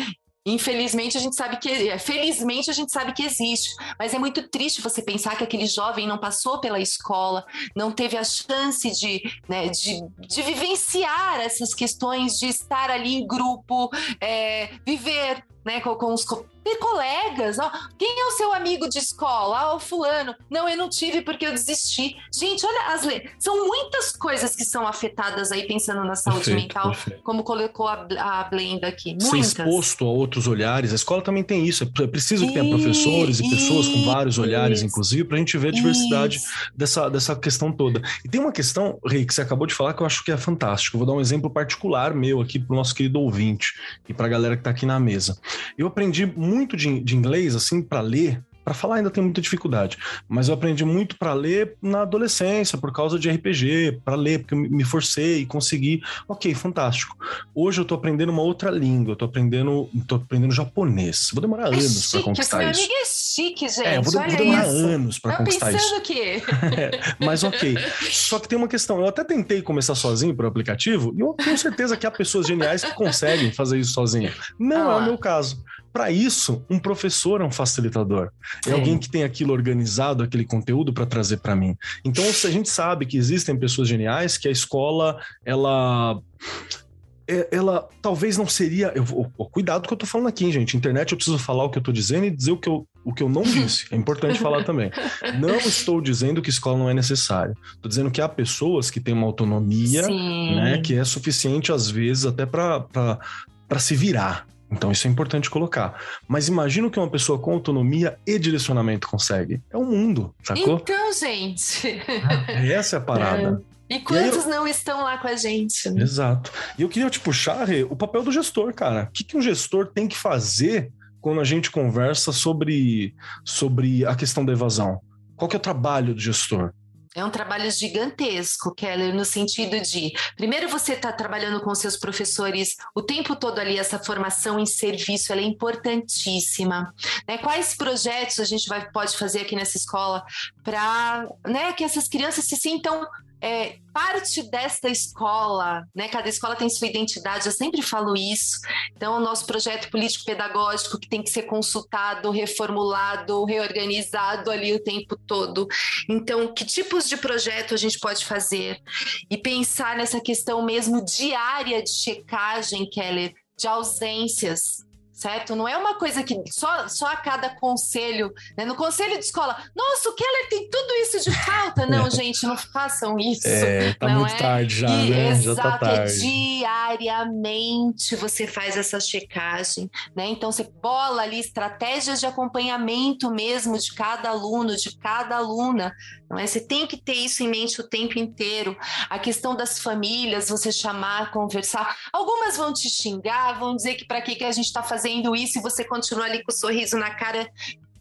Infelizmente a gente sabe que, é, felizmente a gente sabe que existe, mas é muito triste você pensar que aquele jovem não passou pela escola, não teve a chance de, né, de, de vivenciar essas questões, de estar ali em grupo, é, viver né, com, com os ter colegas. Ó, quem é o seu amigo de escola? Ah, o fulano. Não, eu não tive porque eu desisti. Gente, olha, as le... são muitas coisas que são afetadas aí pensando na saúde perfeito, mental, perfeito. como colocou a, a Blenda aqui. Muitas. Ser exposto a outros olhares. A escola também tem isso. É preciso que tenha professores e, e pessoas com vários olhares, isso, inclusive, para a gente ver a diversidade dessa, dessa questão toda. E tem uma questão, Rei, que você acabou de falar que eu acho que é fantástico. Eu vou dar um exemplo particular meu aqui para o nosso querido ouvinte e para a galera que está aqui na mesa. Eu aprendi muito muito de, de inglês, assim, para ler, para falar ainda tem muita dificuldade, mas eu aprendi muito para ler na adolescência, por causa de RPG, para ler, porque eu me forcei e consegui. Ok, fantástico. Hoje eu tô aprendendo uma outra língua, eu tô aprendendo, tô aprendendo japonês. Vou demorar é anos para conquistar isso. Amigo é chique, gente. É, vou, vou demorar isso. anos para conquistar pensando isso. o quê? é, mas ok. Só que tem uma questão, eu até tentei começar sozinho para o aplicativo, e eu tenho certeza que há pessoas geniais que conseguem fazer isso sozinho. Não ah. é o meu caso. Para isso, um professor é um facilitador. É, é, alguém que tem aquilo organizado, aquele conteúdo para trazer para mim. Então, se a gente sabe que existem pessoas geniais, que a escola, ela é, ela talvez não seria. Eu, cuidado que eu tô falando aqui, gente. Internet eu preciso falar o que eu tô dizendo e dizer o que eu, o que eu não disse. É importante falar também. Não estou dizendo que escola não é necessário. Estou dizendo que há pessoas que têm uma autonomia, né, que é suficiente às vezes até para se virar. Então isso é importante colocar. Mas imagina que uma pessoa com autonomia e direcionamento consegue. É o mundo, sacou? Então, gente. Essa é a parada. É. E quantos e eu... não estão lá com a gente? Né? Exato. E eu queria te puxar, Rê, o papel do gestor, cara. O que, que um gestor tem que fazer quando a gente conversa sobre, sobre a questão da evasão? Qual que é o trabalho do gestor? É um trabalho gigantesco, Keller, no sentido de, primeiro você está trabalhando com seus professores o tempo todo ali, essa formação em serviço, ela é importantíssima. Né? Quais projetos a gente vai, pode fazer aqui nessa escola para né, que essas crianças se sintam é, parte desta escola, né? Cada escola tem sua identidade, eu sempre falo isso. Então, o nosso projeto político-pedagógico que tem que ser consultado, reformulado, reorganizado ali o tempo todo. Então, que tipos de projeto a gente pode fazer? E pensar nessa questão mesmo diária de checagem, Keller, de ausências, certo? Não é uma coisa que só, só a cada conselho, né? No conselho de escola, nossa, o Keller tem tudo isso de falta. Não, gente, não façam isso. É, tá não muito é? tarde já, e, né? Exato, já tá é tarde. diariamente você faz essa checagem, né? Então você bola ali estratégias de acompanhamento mesmo de cada aluno, de cada aluna, não é? Você tem que ter isso em mente o tempo inteiro. A questão das famílias, você chamar, conversar. Algumas vão te xingar, vão dizer que para que, que a gente está fazendo isso e você continua ali com o sorriso na cara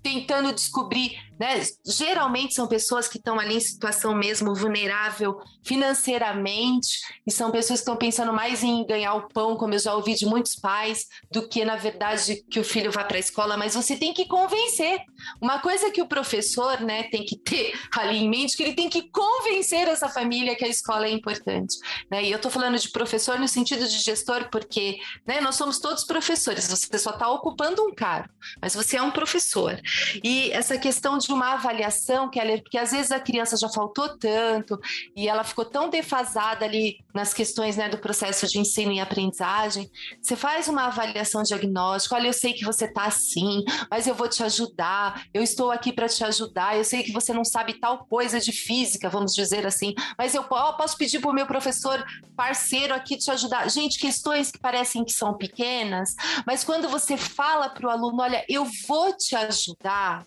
tentando descobrir, né? Geralmente são pessoas que estão ali em situação mesmo vulnerável financeiramente e são pessoas que estão pensando mais em ganhar o pão, como eu já ouvi de muitos pais, do que na verdade que o filho vá para a escola. Mas você tem que convencer. Uma coisa que o professor, né, tem que ter ali em mente que ele tem que convencer essa família que a escola é importante, né? E eu estou falando de professor no sentido de gestor porque, né, nós somos todos professores. Você só está ocupando um cargo, mas você é um professor. E essa questão de uma avaliação, Keller, porque às vezes a criança já faltou tanto e ela ficou tão defasada ali nas questões né, do processo de ensino e aprendizagem. Você faz uma avaliação diagnóstica, olha, eu sei que você está assim, mas eu vou te ajudar, eu estou aqui para te ajudar, eu sei que você não sabe tal coisa de física, vamos dizer assim, mas eu posso pedir para o meu professor parceiro aqui te ajudar. Gente, questões que parecem que são pequenas, mas quando você fala para o aluno, olha, eu vou te ajudar,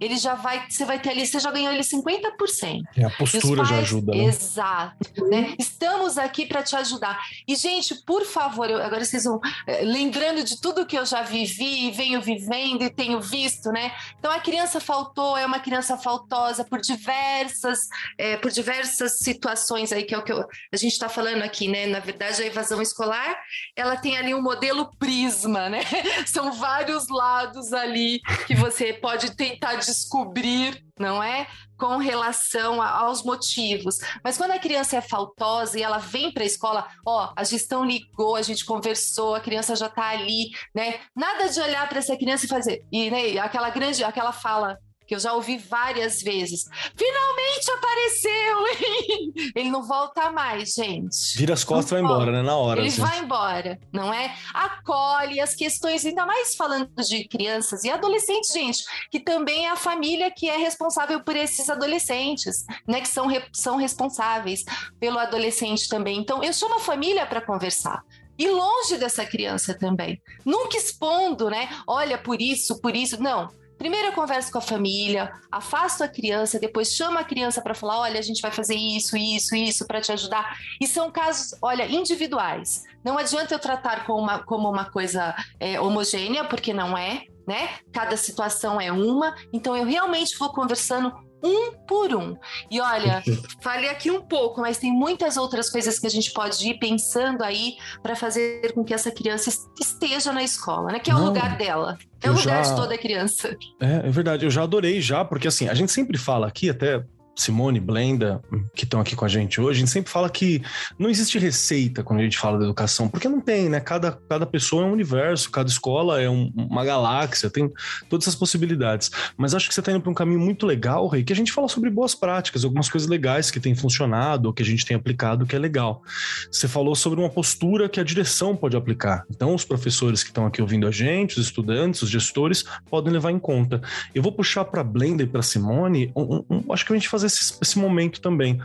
ele já vai, você vai ter ali, você já ganhou ele 50%. E a postura pais, já ajuda, né? Exato. Né? Estamos aqui para te ajudar. E, gente, por favor, eu, agora vocês vão eh, lembrando de tudo que eu já vivi venho vivendo e tenho visto, né? Então, a criança faltou, é uma criança faltosa por diversas, é, por diversas situações aí, que é o que eu, a gente está falando aqui, né? Na verdade, a evasão escolar, ela tem ali um modelo prisma, né? São vários lados ali que você pode tentar descobrir, não é? Com relação a, aos motivos. Mas quando a criança é faltosa e ela vem para a escola, ó, a gestão ligou, a gente conversou, a criança já está ali, né? Nada de olhar para essa criança e fazer. E né, aquela grande, aquela fala que eu já ouvi várias vezes. Finalmente apareceu! Ele não volta mais, gente. Vira as costas e vai embora, né? Na hora. Ele assim. vai embora, não é? Acolhe as questões, ainda mais falando de crianças e adolescentes, gente, que também é a família que é responsável por esses adolescentes, né? Que são, são responsáveis pelo adolescente também. Então, eu chamo a família para conversar e longe dessa criança também. Nunca expondo, né? Olha, por isso, por isso. Não. Primeiro eu converso com a família, afasto a criança, depois chamo a criança para falar: olha, a gente vai fazer isso, isso, isso para te ajudar. E são casos, olha, individuais. Não adianta eu tratar como uma, como uma coisa é, homogênea, porque não é, né? Cada situação é uma. Então eu realmente vou conversando um por um. E olha, falei aqui um pouco, mas tem muitas outras coisas que a gente pode ir pensando aí para fazer com que essa criança esteja na escola, né? Que é Não, o lugar dela. É o lugar já... de toda criança. É, é verdade. Eu já adorei já, porque assim, a gente sempre fala aqui, até Simone, Blenda, que estão aqui com a gente hoje, a gente sempre fala que não existe receita quando a gente fala da educação, porque não tem, né? Cada, cada pessoa é um universo, cada escola é um, uma galáxia, tem todas essas possibilidades. Mas acho que você está indo para um caminho muito legal, Rei, que a gente fala sobre boas práticas, algumas coisas legais que têm funcionado, ou que a gente tem aplicado, que é legal. Você falou sobre uma postura que a direção pode aplicar. Então, os professores que estão aqui ouvindo a gente, os estudantes, os gestores, podem levar em conta. Eu vou puxar para Blenda e para Simone, um, um, acho que a gente fazer esse, esse momento também.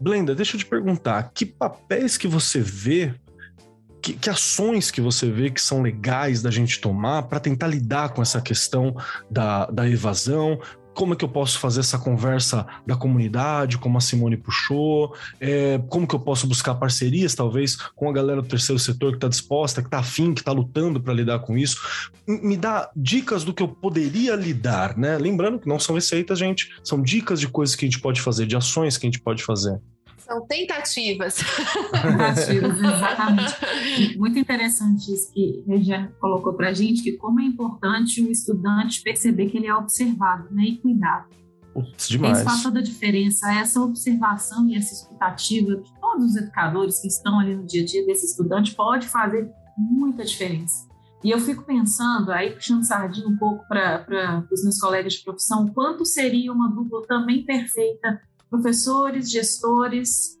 Blenda, deixa eu te perguntar, que papéis que você vê que, que, ações que você vê que são legais da gente tomar para tentar lidar com essa questão da, da evasão? Como é que eu posso fazer essa conversa da comunidade, como a Simone puxou? É, como que eu posso buscar parcerias, talvez, com a galera do terceiro setor que está disposta, que está afim, que está lutando para lidar com isso? Me dá dicas do que eu poderia lidar, né? Lembrando que não são receitas, gente, são dicas de coisas que a gente pode fazer, de ações que a gente pode fazer. São tentativas. Tentativas, exatamente. Muito interessante isso que a Regiane colocou para a gente, que como é importante o estudante perceber que ele é observado né, e cuidado. Putz, demais. Isso faz toda a diferença. Essa observação e essa escutativa que todos os educadores que estão ali no dia a dia desse estudante pode fazer muita diferença. E eu fico pensando, aí puxando sardinha um pouco para os meus colegas de profissão, quanto seria uma dupla também perfeita professores, gestores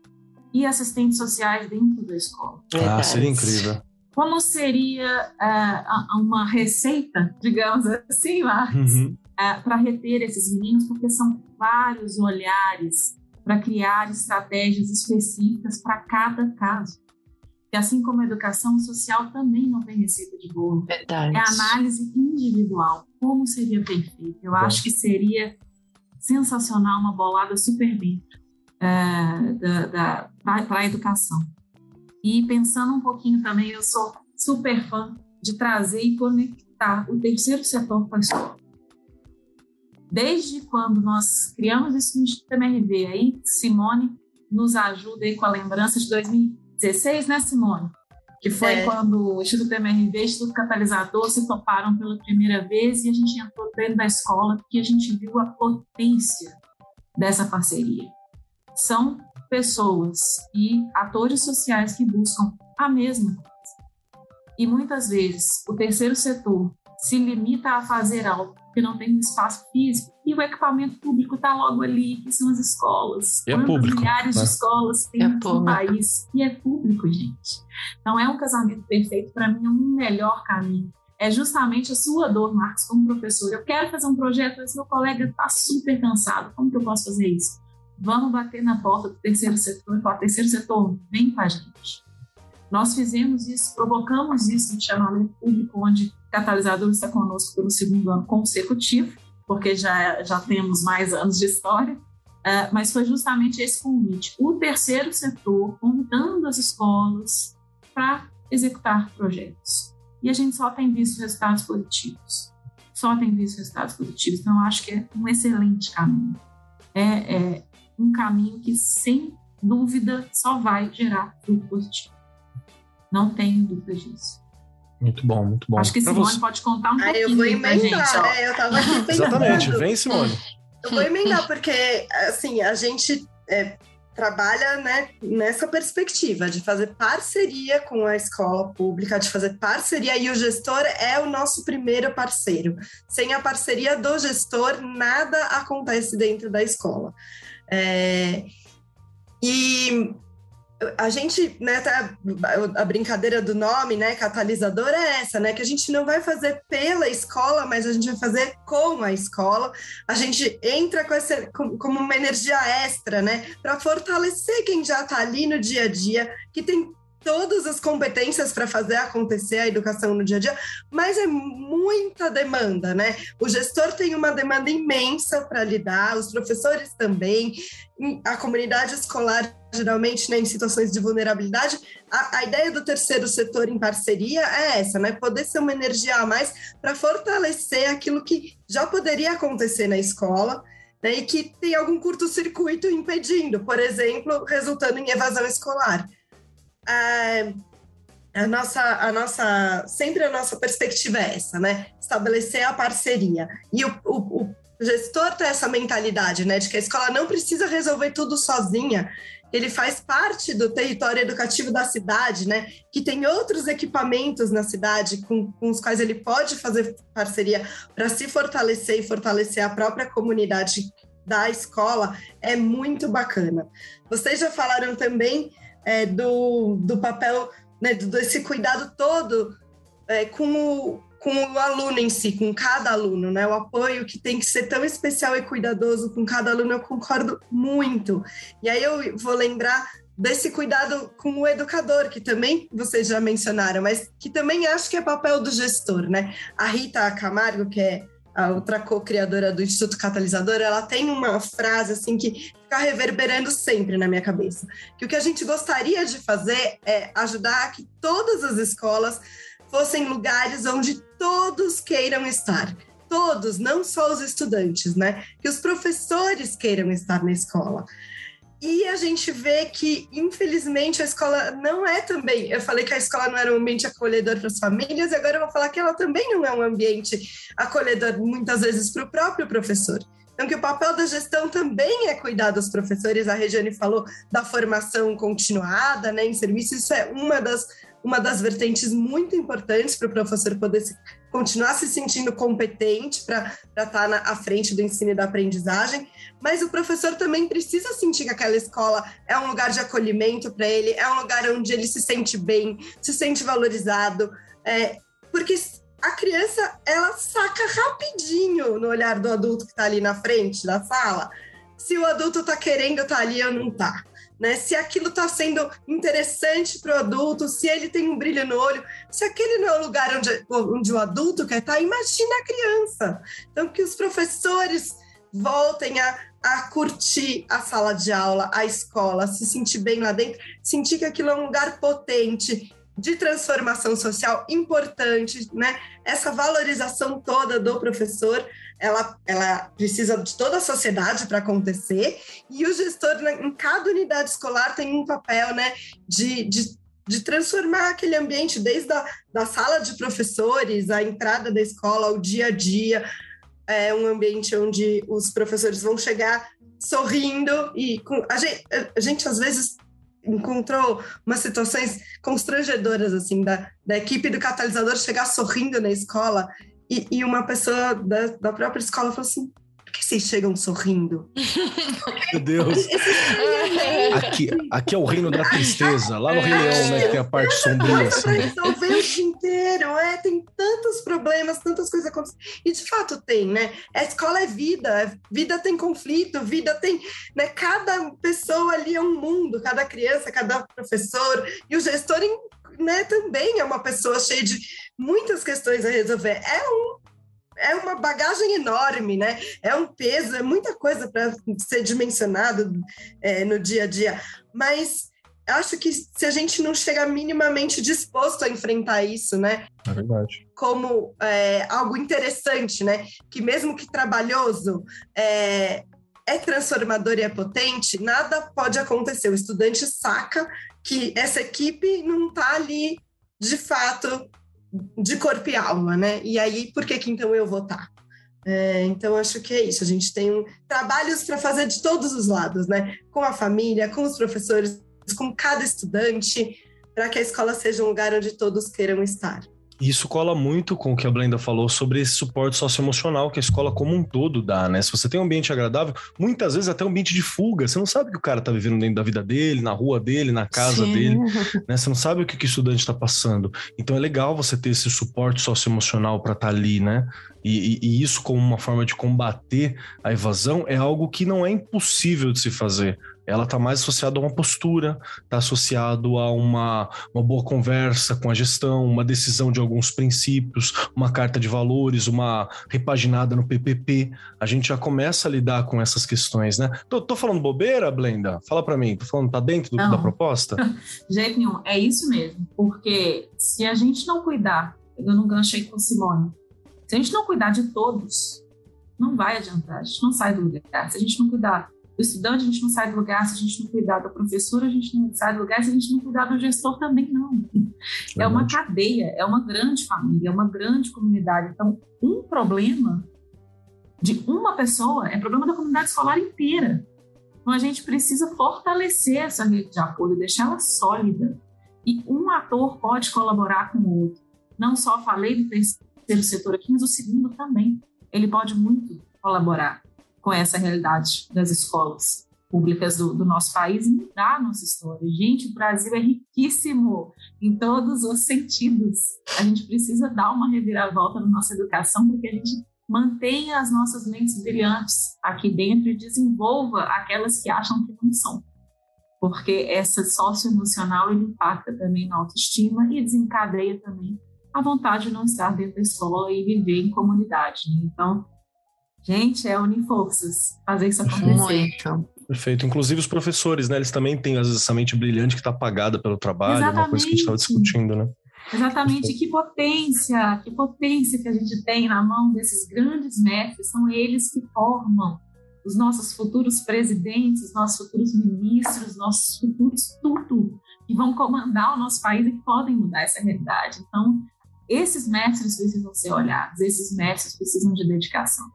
e assistentes sociais dentro da escola. Ah, seria incrível. Como seria uh, uma receita, digamos assim, Marcos, uhum. uh, para reter esses meninos, porque são vários olhares para criar estratégias específicas para cada caso. E assim como a educação social também não tem receita de bolo. Verdade. É análise individual. Como seria perfeito? Eu Bom. acho que seria sensacional, uma bolada super bem é, para a educação. E pensando um pouquinho também, eu sou super fã de trazer e conectar o terceiro setor com a escola. Desde quando nós criamos isso no MRV, aí Simone nos ajuda aí com a lembrança de 2016, né, Simone? Que foi é. quando o Instituto MRV e o Instituto Catalisador se toparam pela primeira vez e a gente entrou dentro da escola porque a gente viu a potência dessa parceria. São pessoas e atores sociais que buscam a mesma coisa. E muitas vezes o terceiro setor se limita a fazer algo que não tem um espaço físico e o equipamento público está logo ali, que são as escolas. É público. milhares né? de escolas tem é no país e é público, gente. Então é um casamento perfeito, para mim é um melhor caminho. É justamente a sua dor, Marcos, como professor. Eu quero fazer um projeto, mas meu colega está super cansado. Como que eu posso fazer isso? Vamos bater na porta do terceiro setor e falar, terceiro setor, vem com a gente. Nós fizemos isso, provocamos isso no chamamento público, onde Catalisador está conosco pelo segundo ano consecutivo, porque já, já temos mais anos de história, uh, mas foi justamente esse convite. O terceiro setor convidando as escolas para executar projetos. E a gente só tem visto resultados positivos. Só tem visto resultados positivos. Então, acho que é um excelente caminho. É, é um caminho que, sem dúvida, só vai gerar fruto positivo. Não tenho dúvida disso. Muito bom, muito bom. Acho que Simone você... pode contar um pouquinho eu vou emendar, gente, é, eu tava aqui Exatamente, vem Simone. Eu vou emendar, porque assim, a gente é, trabalha né, nessa perspectiva de fazer parceria com a escola pública, de fazer parceria, e o gestor é o nosso primeiro parceiro. Sem a parceria do gestor, nada acontece dentro da escola. É, e a gente, né, tá, a brincadeira do nome, né, catalisador é essa, né, que a gente não vai fazer pela escola, mas a gente vai fazer com a escola. A gente entra com essa, com, como uma energia extra, né, para fortalecer quem já está ali no dia a dia, que tem todas as competências para fazer acontecer a educação no dia a dia, mas é muita demanda, né? O gestor tem uma demanda imensa para lidar, os professores também, a comunidade escolar geralmente né, em situações de vulnerabilidade, a, a, ideia do terceiro setor em parceria é essa, né? Poder ser uma energia a mais para fortalecer aquilo que já poderia acontecer na escola. Né, e que tem algum curto-circuito impedindo, por exemplo, resultando em evasão escolar a, a nossa, a nossa, sempre a nossa perspectiva é essa, né? Estabelecer a parceria. E o, o, o gestor ter essa mentalidade, né, de que a escola não precisa resolver tudo sozinha, ele faz parte do território educativo da cidade, né? Que tem outros equipamentos na cidade com, com os quais ele pode fazer parceria para se fortalecer e fortalecer a própria comunidade da escola, é muito bacana. Vocês já falaram também é, do, do papel, né, desse cuidado todo é, com o, com o aluno em si, com cada aluno, né? O apoio que tem que ser tão especial e cuidadoso com cada aluno, eu concordo muito. E aí eu vou lembrar desse cuidado com o educador, que também vocês já mencionaram, mas que também acho que é papel do gestor, né? A Rita Camargo, que é a outra co-criadora do Instituto Catalisador, ela tem uma frase assim que fica reverberando sempre na minha cabeça, que o que a gente gostaria de fazer é ajudar que todas as escolas fossem lugares onde todos queiram estar. Todos, não só os estudantes, né? Que os professores queiram estar na escola. E a gente vê que, infelizmente, a escola não é também. Eu falei que a escola não era um ambiente acolhedor para as famílias, e agora eu vou falar que ela também não é um ambiente acolhedor, muitas vezes, para o próprio professor. Então, que o papel da gestão também é cuidar dos professores. A Regiane falou da formação continuada né, em serviço, isso é uma das uma das vertentes muito importantes para o professor poder se, continuar se sentindo competente para estar tá na, à frente do ensino e da aprendizagem, mas o professor também precisa sentir que aquela escola é um lugar de acolhimento para ele, é um lugar onde ele se sente bem, se sente valorizado, é, porque a criança ela saca rapidinho no olhar do adulto que está ali na frente da sala se o adulto está querendo estar tá ali ou não está né? Se aquilo está sendo interessante para o adulto, se ele tem um brilho no olho, se aquele não é o lugar onde, onde o adulto quer estar, tá, imagina a criança. Então, que os professores voltem a, a curtir a sala de aula, a escola, se sentir bem lá dentro, sentir que aquilo é um lugar potente, de transformação social importante, né? Essa valorização toda do professor, ela, ela precisa de toda a sociedade para acontecer, e o gestor, né, em cada unidade escolar, tem um papel, né, de, de de transformar aquele ambiente desde a da sala de professores, a entrada da escola, o dia a dia, é um ambiente onde os professores vão chegar sorrindo e com, a, gente, a gente às vezes encontrou umas situações constrangedoras, assim, da, da equipe do catalisador chegar sorrindo na escola e, e uma pessoa da, da própria escola falou assim: que vocês chegam sorrindo? Meu Deus. aqui, aqui é o reino da tristeza. Lá no Rei Leão, né? Que tem a parte sombria. Assim. resolver o dia inteiro. É, tem tantos problemas, tantas coisas acontecendo. E de fato tem, né? A escola é vida. Vida tem conflito, vida tem. Né? Cada pessoa ali é um mundo, cada criança, cada professor. E o gestor né, também é uma pessoa cheia de muitas questões a resolver. É um é uma bagagem enorme, né? É um peso, é muita coisa para ser dimensionado é, no dia a dia. Mas acho que se a gente não chegar minimamente disposto a enfrentar isso, né? É verdade. Como é, algo interessante, né? Que mesmo que trabalhoso, é, é transformador e é potente, nada pode acontecer. O estudante saca que essa equipe não está ali de fato de corpo e alma, né? E aí, por que que então eu vou estar? É, então, acho que é isso. A gente tem trabalhos para fazer de todos os lados, né? Com a família, com os professores, com cada estudante, para que a escola seja um lugar onde todos queiram estar. Isso cola muito com o que a Blenda falou sobre esse suporte socioemocional que a escola como um todo dá, né? Se você tem um ambiente agradável, muitas vezes até um ambiente de fuga, você não sabe o que o cara tá vivendo dentro da vida dele, na rua dele, na casa Sim. dele, né? Você não sabe o que, que o estudante está passando. Então é legal você ter esse suporte socioemocional para estar tá ali, né? E, e, e, isso como uma forma de combater a evasão é algo que não é impossível de se fazer ela está mais associada a uma postura, está associado a uma, uma boa conversa com a gestão, uma decisão de alguns princípios, uma carta de valores, uma repaginada no PPP. A gente já começa a lidar com essas questões, né? Tô, tô falando bobeira, Blenda? Fala para mim, tô falando, tá dentro do, da proposta? De jeito nenhum, é isso mesmo, porque se a gente não cuidar, eu não ganchei com Simone, se a gente não cuidar de todos, não vai adiantar, a gente não sai do lugar. Se a gente não cuidar do estudante, a gente não sai do lugar se a gente não cuidar da professora, a gente não sai do lugar se a gente não cuidar do gestor também não. É uma cadeia, é uma grande família, é uma grande comunidade. Então, um problema de uma pessoa, é problema da comunidade escolar inteira. Então a gente precisa fortalecer essa rede de apoio, deixar ela sólida. E um ator pode colaborar com o outro. Não só falei do terceiro setor aqui, mas o segundo também. Ele pode muito colaborar com essa realidade das escolas públicas do, do, nosso país e mudar a nossa história. Gente, o Brasil é riquíssimo em todos os sentidos. A gente precisa dar uma reviravolta na nossa educação para que a gente mantenha as nossas mentes brilhantes aqui dentro e desenvolva aquelas que acham que não são. Porque essa socioemocional ele impacta também na autoestima e desencadeia também a vontade de não estar dentro da escola e viver em comunidade. Né? Então, gente, é unir forças, fazer isso acontecer. Muito. Perfeito. Inclusive os professores, né? Eles também têm, às vezes, essa mente brilhante que está apagada pelo trabalho, Exatamente. é uma coisa que a gente estava discutindo, né? Exatamente, que potência, que potência que a gente tem na mão desses grandes mestres, são eles que formam os nossos futuros presidentes, os nossos futuros ministros, nossos futuros tudo, que vão comandar o nosso país e que podem mudar essa realidade. Então, esses mestres precisam ser olhados, esses mestres precisam de dedicação.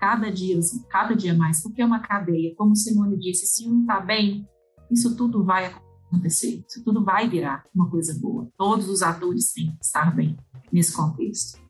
Cada dia, assim, cada dia mais, porque é uma cadeia. Como Simone disse, se um está bem, isso tudo vai acontecer. Isso tudo vai virar uma coisa boa. Todos os atores têm que estar bem nesse contexto.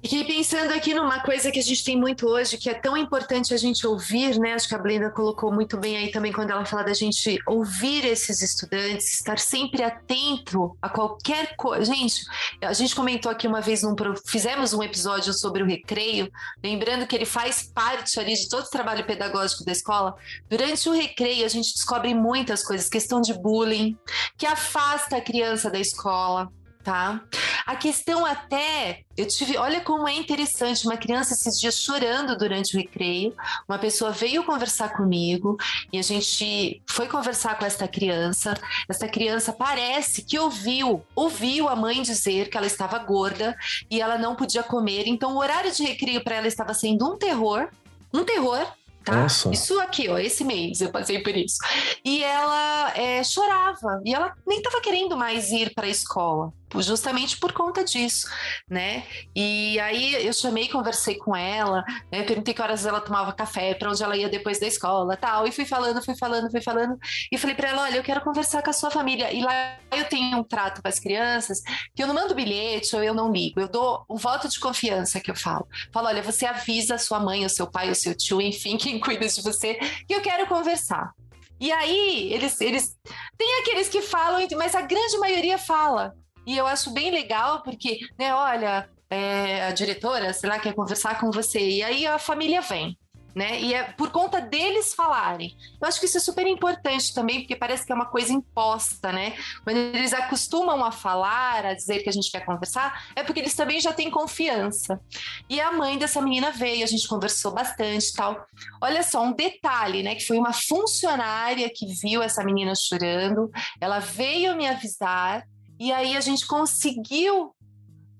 Fiquei pensando aqui numa coisa que a gente tem muito hoje, que é tão importante a gente ouvir, né? Acho que a Blenda colocou muito bem aí também quando ela fala da gente ouvir esses estudantes, estar sempre atento a qualquer coisa. Gente, a gente comentou aqui uma vez, num, fizemos um episódio sobre o recreio, lembrando que ele faz parte ali de todo o trabalho pedagógico da escola. Durante o recreio, a gente descobre muitas coisas, questão de bullying, que afasta a criança da escola tá? A questão até, eu tive, olha como é interessante, uma criança esses dias chorando durante o recreio, uma pessoa veio conversar comigo e a gente foi conversar com esta criança. Essa criança parece que ouviu, ouviu a mãe dizer que ela estava gorda e ela não podia comer, então o horário de recreio para ela estava sendo um terror, um terror, Tá? Isso aqui, ó, esse mês eu passei por isso. E ela é, chorava, e ela nem estava querendo mais ir para a escola justamente por conta disso, né? E aí eu chamei, conversei com ela, né? perguntei que horas ela tomava café, para onde ela ia depois da escola, tal, e fui falando, fui falando, fui falando, e falei para ela, olha, eu quero conversar com a sua família. E lá eu tenho um trato com as crianças que eu não mando bilhete ou eu não ligo, eu dou um voto de confiança que eu falo. Falo, olha, você avisa a sua mãe, o seu pai, o seu tio, enfim, quem cuida de você, que eu quero conversar. E aí, eles, eles. Tem aqueles que falam, mas a grande maioria fala. E eu acho bem legal, porque, né, olha, é, a diretora, sei lá, quer conversar com você. E aí a família vem. Né? E é por conta deles falarem. Eu acho que isso é super importante também, porque parece que é uma coisa imposta, né? Quando eles acostumam a falar, a dizer que a gente quer conversar, é porque eles também já têm confiança. E a mãe dessa menina veio, a gente conversou bastante tal. Olha só, um detalhe, né? Que foi uma funcionária que viu essa menina chorando, ela veio me avisar e aí a gente conseguiu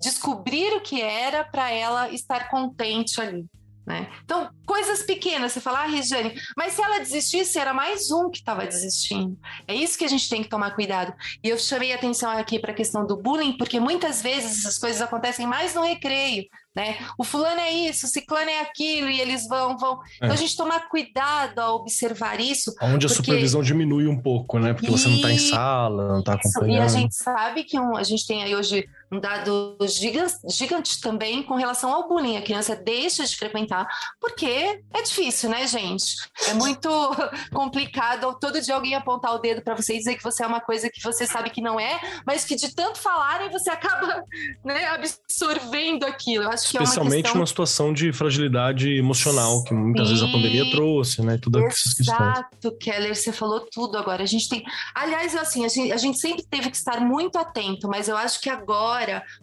descobrir o que era para ela estar contente ali. Né? Então, coisas pequenas, você fala, ah, Regiane, mas se ela desistisse, era mais um que estava desistindo. É isso que a gente tem que tomar cuidado. E eu chamei atenção aqui para a questão do bullying, porque muitas vezes essas coisas acontecem mais no recreio, né? O fulano é isso, o ciclano é aquilo, e eles vão, vão. É. Então a gente tomar cuidado ao observar isso. Onde porque... a supervisão diminui um pouco, né? Porque você não está em sala, não está acompanhando. E a gente sabe que um, a gente tem aí hoje um dado gigante, gigante também com relação ao bullying. A criança deixa de frequentar, porque é difícil, né, gente? É muito complicado todo dia alguém apontar o dedo para você e dizer que você é uma coisa que você sabe que não é, mas que de tanto falarem você acaba né, absorvendo aquilo. Eu acho que Especialmente é uma, questão... uma situação de fragilidade emocional, que muitas Sim. vezes a pandemia trouxe, né? Tudo essas questões. Exato, Keller, você falou tudo agora. A gente tem. Aliás, assim, a gente, a gente sempre teve que estar muito atento, mas eu acho que agora,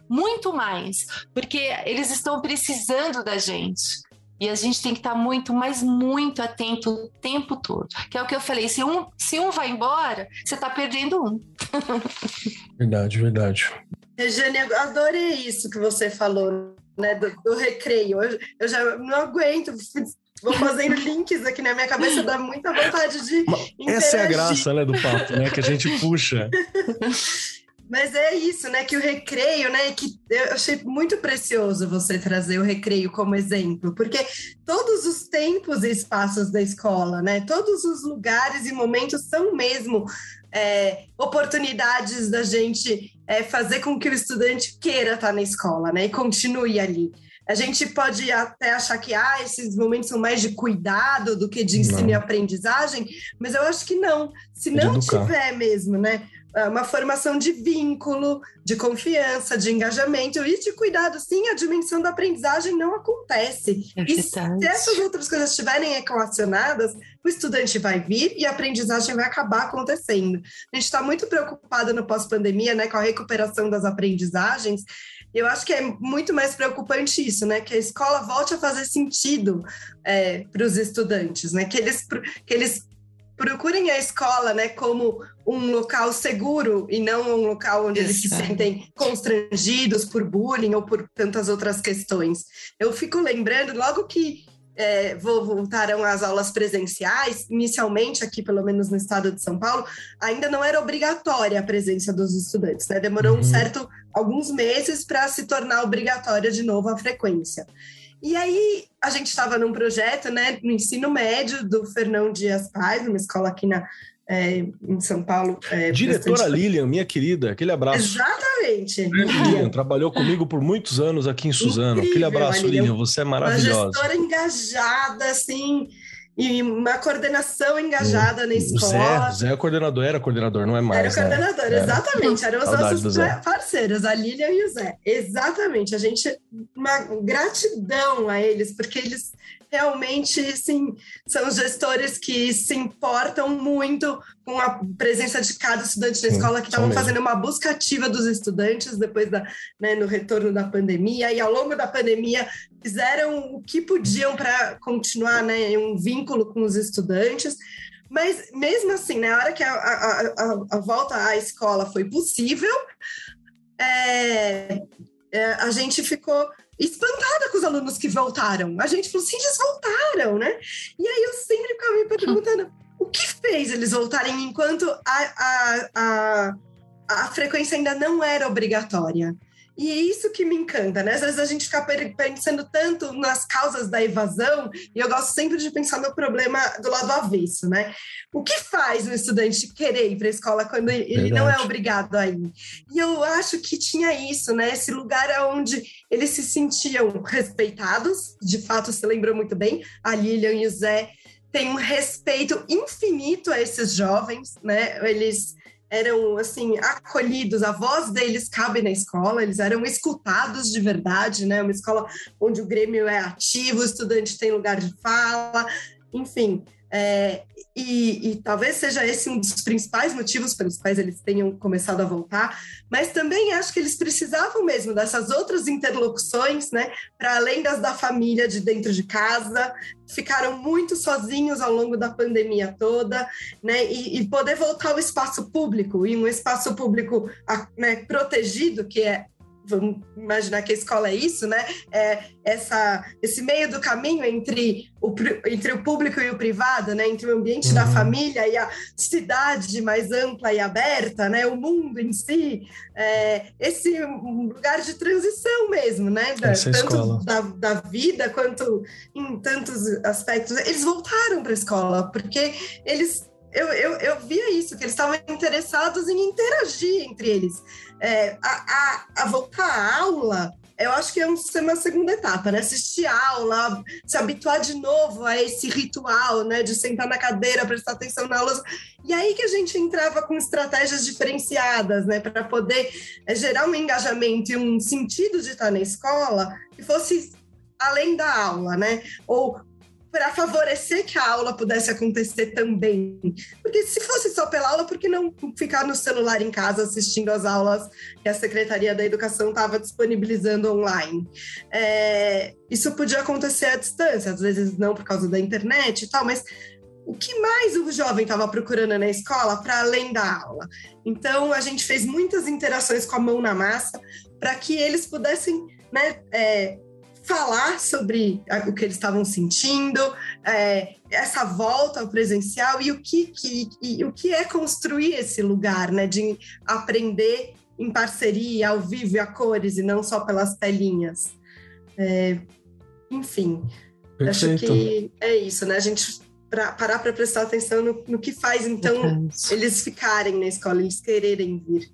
muito mais, porque eles estão precisando da gente. E a gente tem que estar muito, mas muito atento o tempo todo. Que é o que eu falei: se um, se um vai embora, você está perdendo um. verdade, verdade. Regiane, adorei isso que você falou né, do, do recreio. Eu, eu, já não aguento, vou fazendo links aqui na minha cabeça, dá muita vontade de. Essa é a graça né, do papo, né? Que a gente puxa. Mas é isso, né? Que o recreio, né? Que eu achei muito precioso você trazer o recreio como exemplo, porque todos os tempos e espaços da escola, né? Todos os lugares e momentos são mesmo é, oportunidades da gente é, fazer com que o estudante queira estar na escola, né? E continue ali. A gente pode até achar que ah, esses momentos são mais de cuidado do que de ensino não. e aprendizagem, mas eu acho que não. Se é não tiver mesmo, né? É uma formação de vínculo, de confiança, de engajamento e de cuidado. Sim, a dimensão da aprendizagem não acontece. É e se essas outras coisas estiverem equacionadas, o estudante vai vir e a aprendizagem vai acabar acontecendo. A gente está muito preocupada no pós-pandemia, né, com a recuperação das aprendizagens. Eu acho que é muito mais preocupante isso, né? Que a escola volte a fazer sentido é, para os estudantes, né? Que eles, que eles procurem a escola né, como um local seguro e não um local onde eles se sentem constrangidos por bullying ou por tantas outras questões. Eu fico lembrando, logo que é, voltaram às aulas presenciais, inicialmente aqui, pelo menos no estado de São Paulo, ainda não era obrigatória a presença dos estudantes, né? Demorou uhum. um certo, alguns meses para se tornar obrigatória de novo a frequência. E aí a gente estava num projeto, né, no ensino médio do Fernão Dias Paz, uma escola aqui na, é, em São Paulo. É, Diretora bastante... Lilian, minha querida, aquele abraço. Exatamente. Lilian, trabalhou comigo por muitos anos aqui em Suzano. Incrível, aquele abraço, Lilian, você é maravilhosa. Uma gestora engajada, assim, e uma coordenação engajada na escola. Zé, Zé é coordenador, era coordenador, não é mais. Era coordenador, né? exatamente. Eram os nossos parceiros, a Lilian e o Zé. Exatamente. A gente, uma gratidão a eles, porque eles realmente sim, são gestores que se importam muito com a presença de cada estudante na escola, que estavam fazendo uma busca ativa dos estudantes depois da, né, no retorno da pandemia, e ao longo da pandemia fizeram o que podiam para continuar né, um vínculo com os estudantes. Mas mesmo assim, na hora que a, a, a, a volta à escola foi possível, é, é, a gente ficou espantada com os alunos que voltaram. A gente falou assim, eles voltaram, né? E aí eu sempre ficava me perguntando, o que fez eles voltarem enquanto a, a, a, a frequência ainda não era obrigatória? E é isso que me encanta, né? Às vezes a gente fica pensando tanto nas causas da evasão, e eu gosto sempre de pensar no problema do lado avesso, né? O que faz um estudante querer ir para a escola quando ele Verdade. não é obrigado a ir? E eu acho que tinha isso, né? Esse lugar onde eles se sentiam respeitados, de fato, você lembrou muito bem, a Lilian e o Zé têm um respeito infinito a esses jovens, né? Eles eram assim acolhidos, a voz deles cabe na escola, eles eram escutados de verdade, né? Uma escola onde o Grêmio é ativo, o estudante tem lugar de fala, enfim. É, e, e, talvez seja esse um dos principais motivos pelos quais eles tenham começado a voltar, mas também acho que eles precisavam mesmo dessas outras interlocuções, né, para além das da família de dentro de casa, ficaram muito sozinhos ao longo da pandemia toda, né, e, e poder voltar ao espaço público, e um espaço público né, protegido, que é vamos imaginar que a escola é isso, né? É essa, esse meio do caminho entre o, entre o público e o privado, né? Entre o ambiente uhum. da família e a cidade mais ampla e aberta, né? O mundo em si, é, esse lugar de transição mesmo, né? Da, tanto da, da, vida quanto em tantos aspectos. Eles voltaram para a escola porque eles eu, eu, eu via isso, que eles estavam interessados em interagir entre eles é, a, a, a, voltar à aula, eu acho que é uma segunda etapa, né? Assistir a aula, se habituar de novo a esse ritual, né? De sentar na cadeira, prestar atenção na aula. E aí que a gente entrava com estratégias diferenciadas, né? Para poder é, gerar um engajamento e um sentido de estar na escola que fosse além da aula, né? Ou para favorecer que a aula pudesse acontecer também. Porque se fosse só pela aula, por que não ficar no celular em casa assistindo as aulas que a Secretaria da Educação estava disponibilizando online? É, isso podia acontecer à distância, às vezes não por causa da internet e tal, mas o que mais o jovem estava procurando na escola para além da aula? Então, a gente fez muitas interações com a mão na massa para que eles pudessem né, é, falar sobre o que eles estavam sentindo, é, essa volta ao presencial e o que, que, e, o que é construir esse lugar, né, de aprender em parceria, ao vivo e a cores, e não só pelas telinhas. É, enfim, Perfeito. acho que é isso, né? A gente pra, parar para prestar atenção no, no, que faz, então, eles ficarem na escola, eles quererem vir.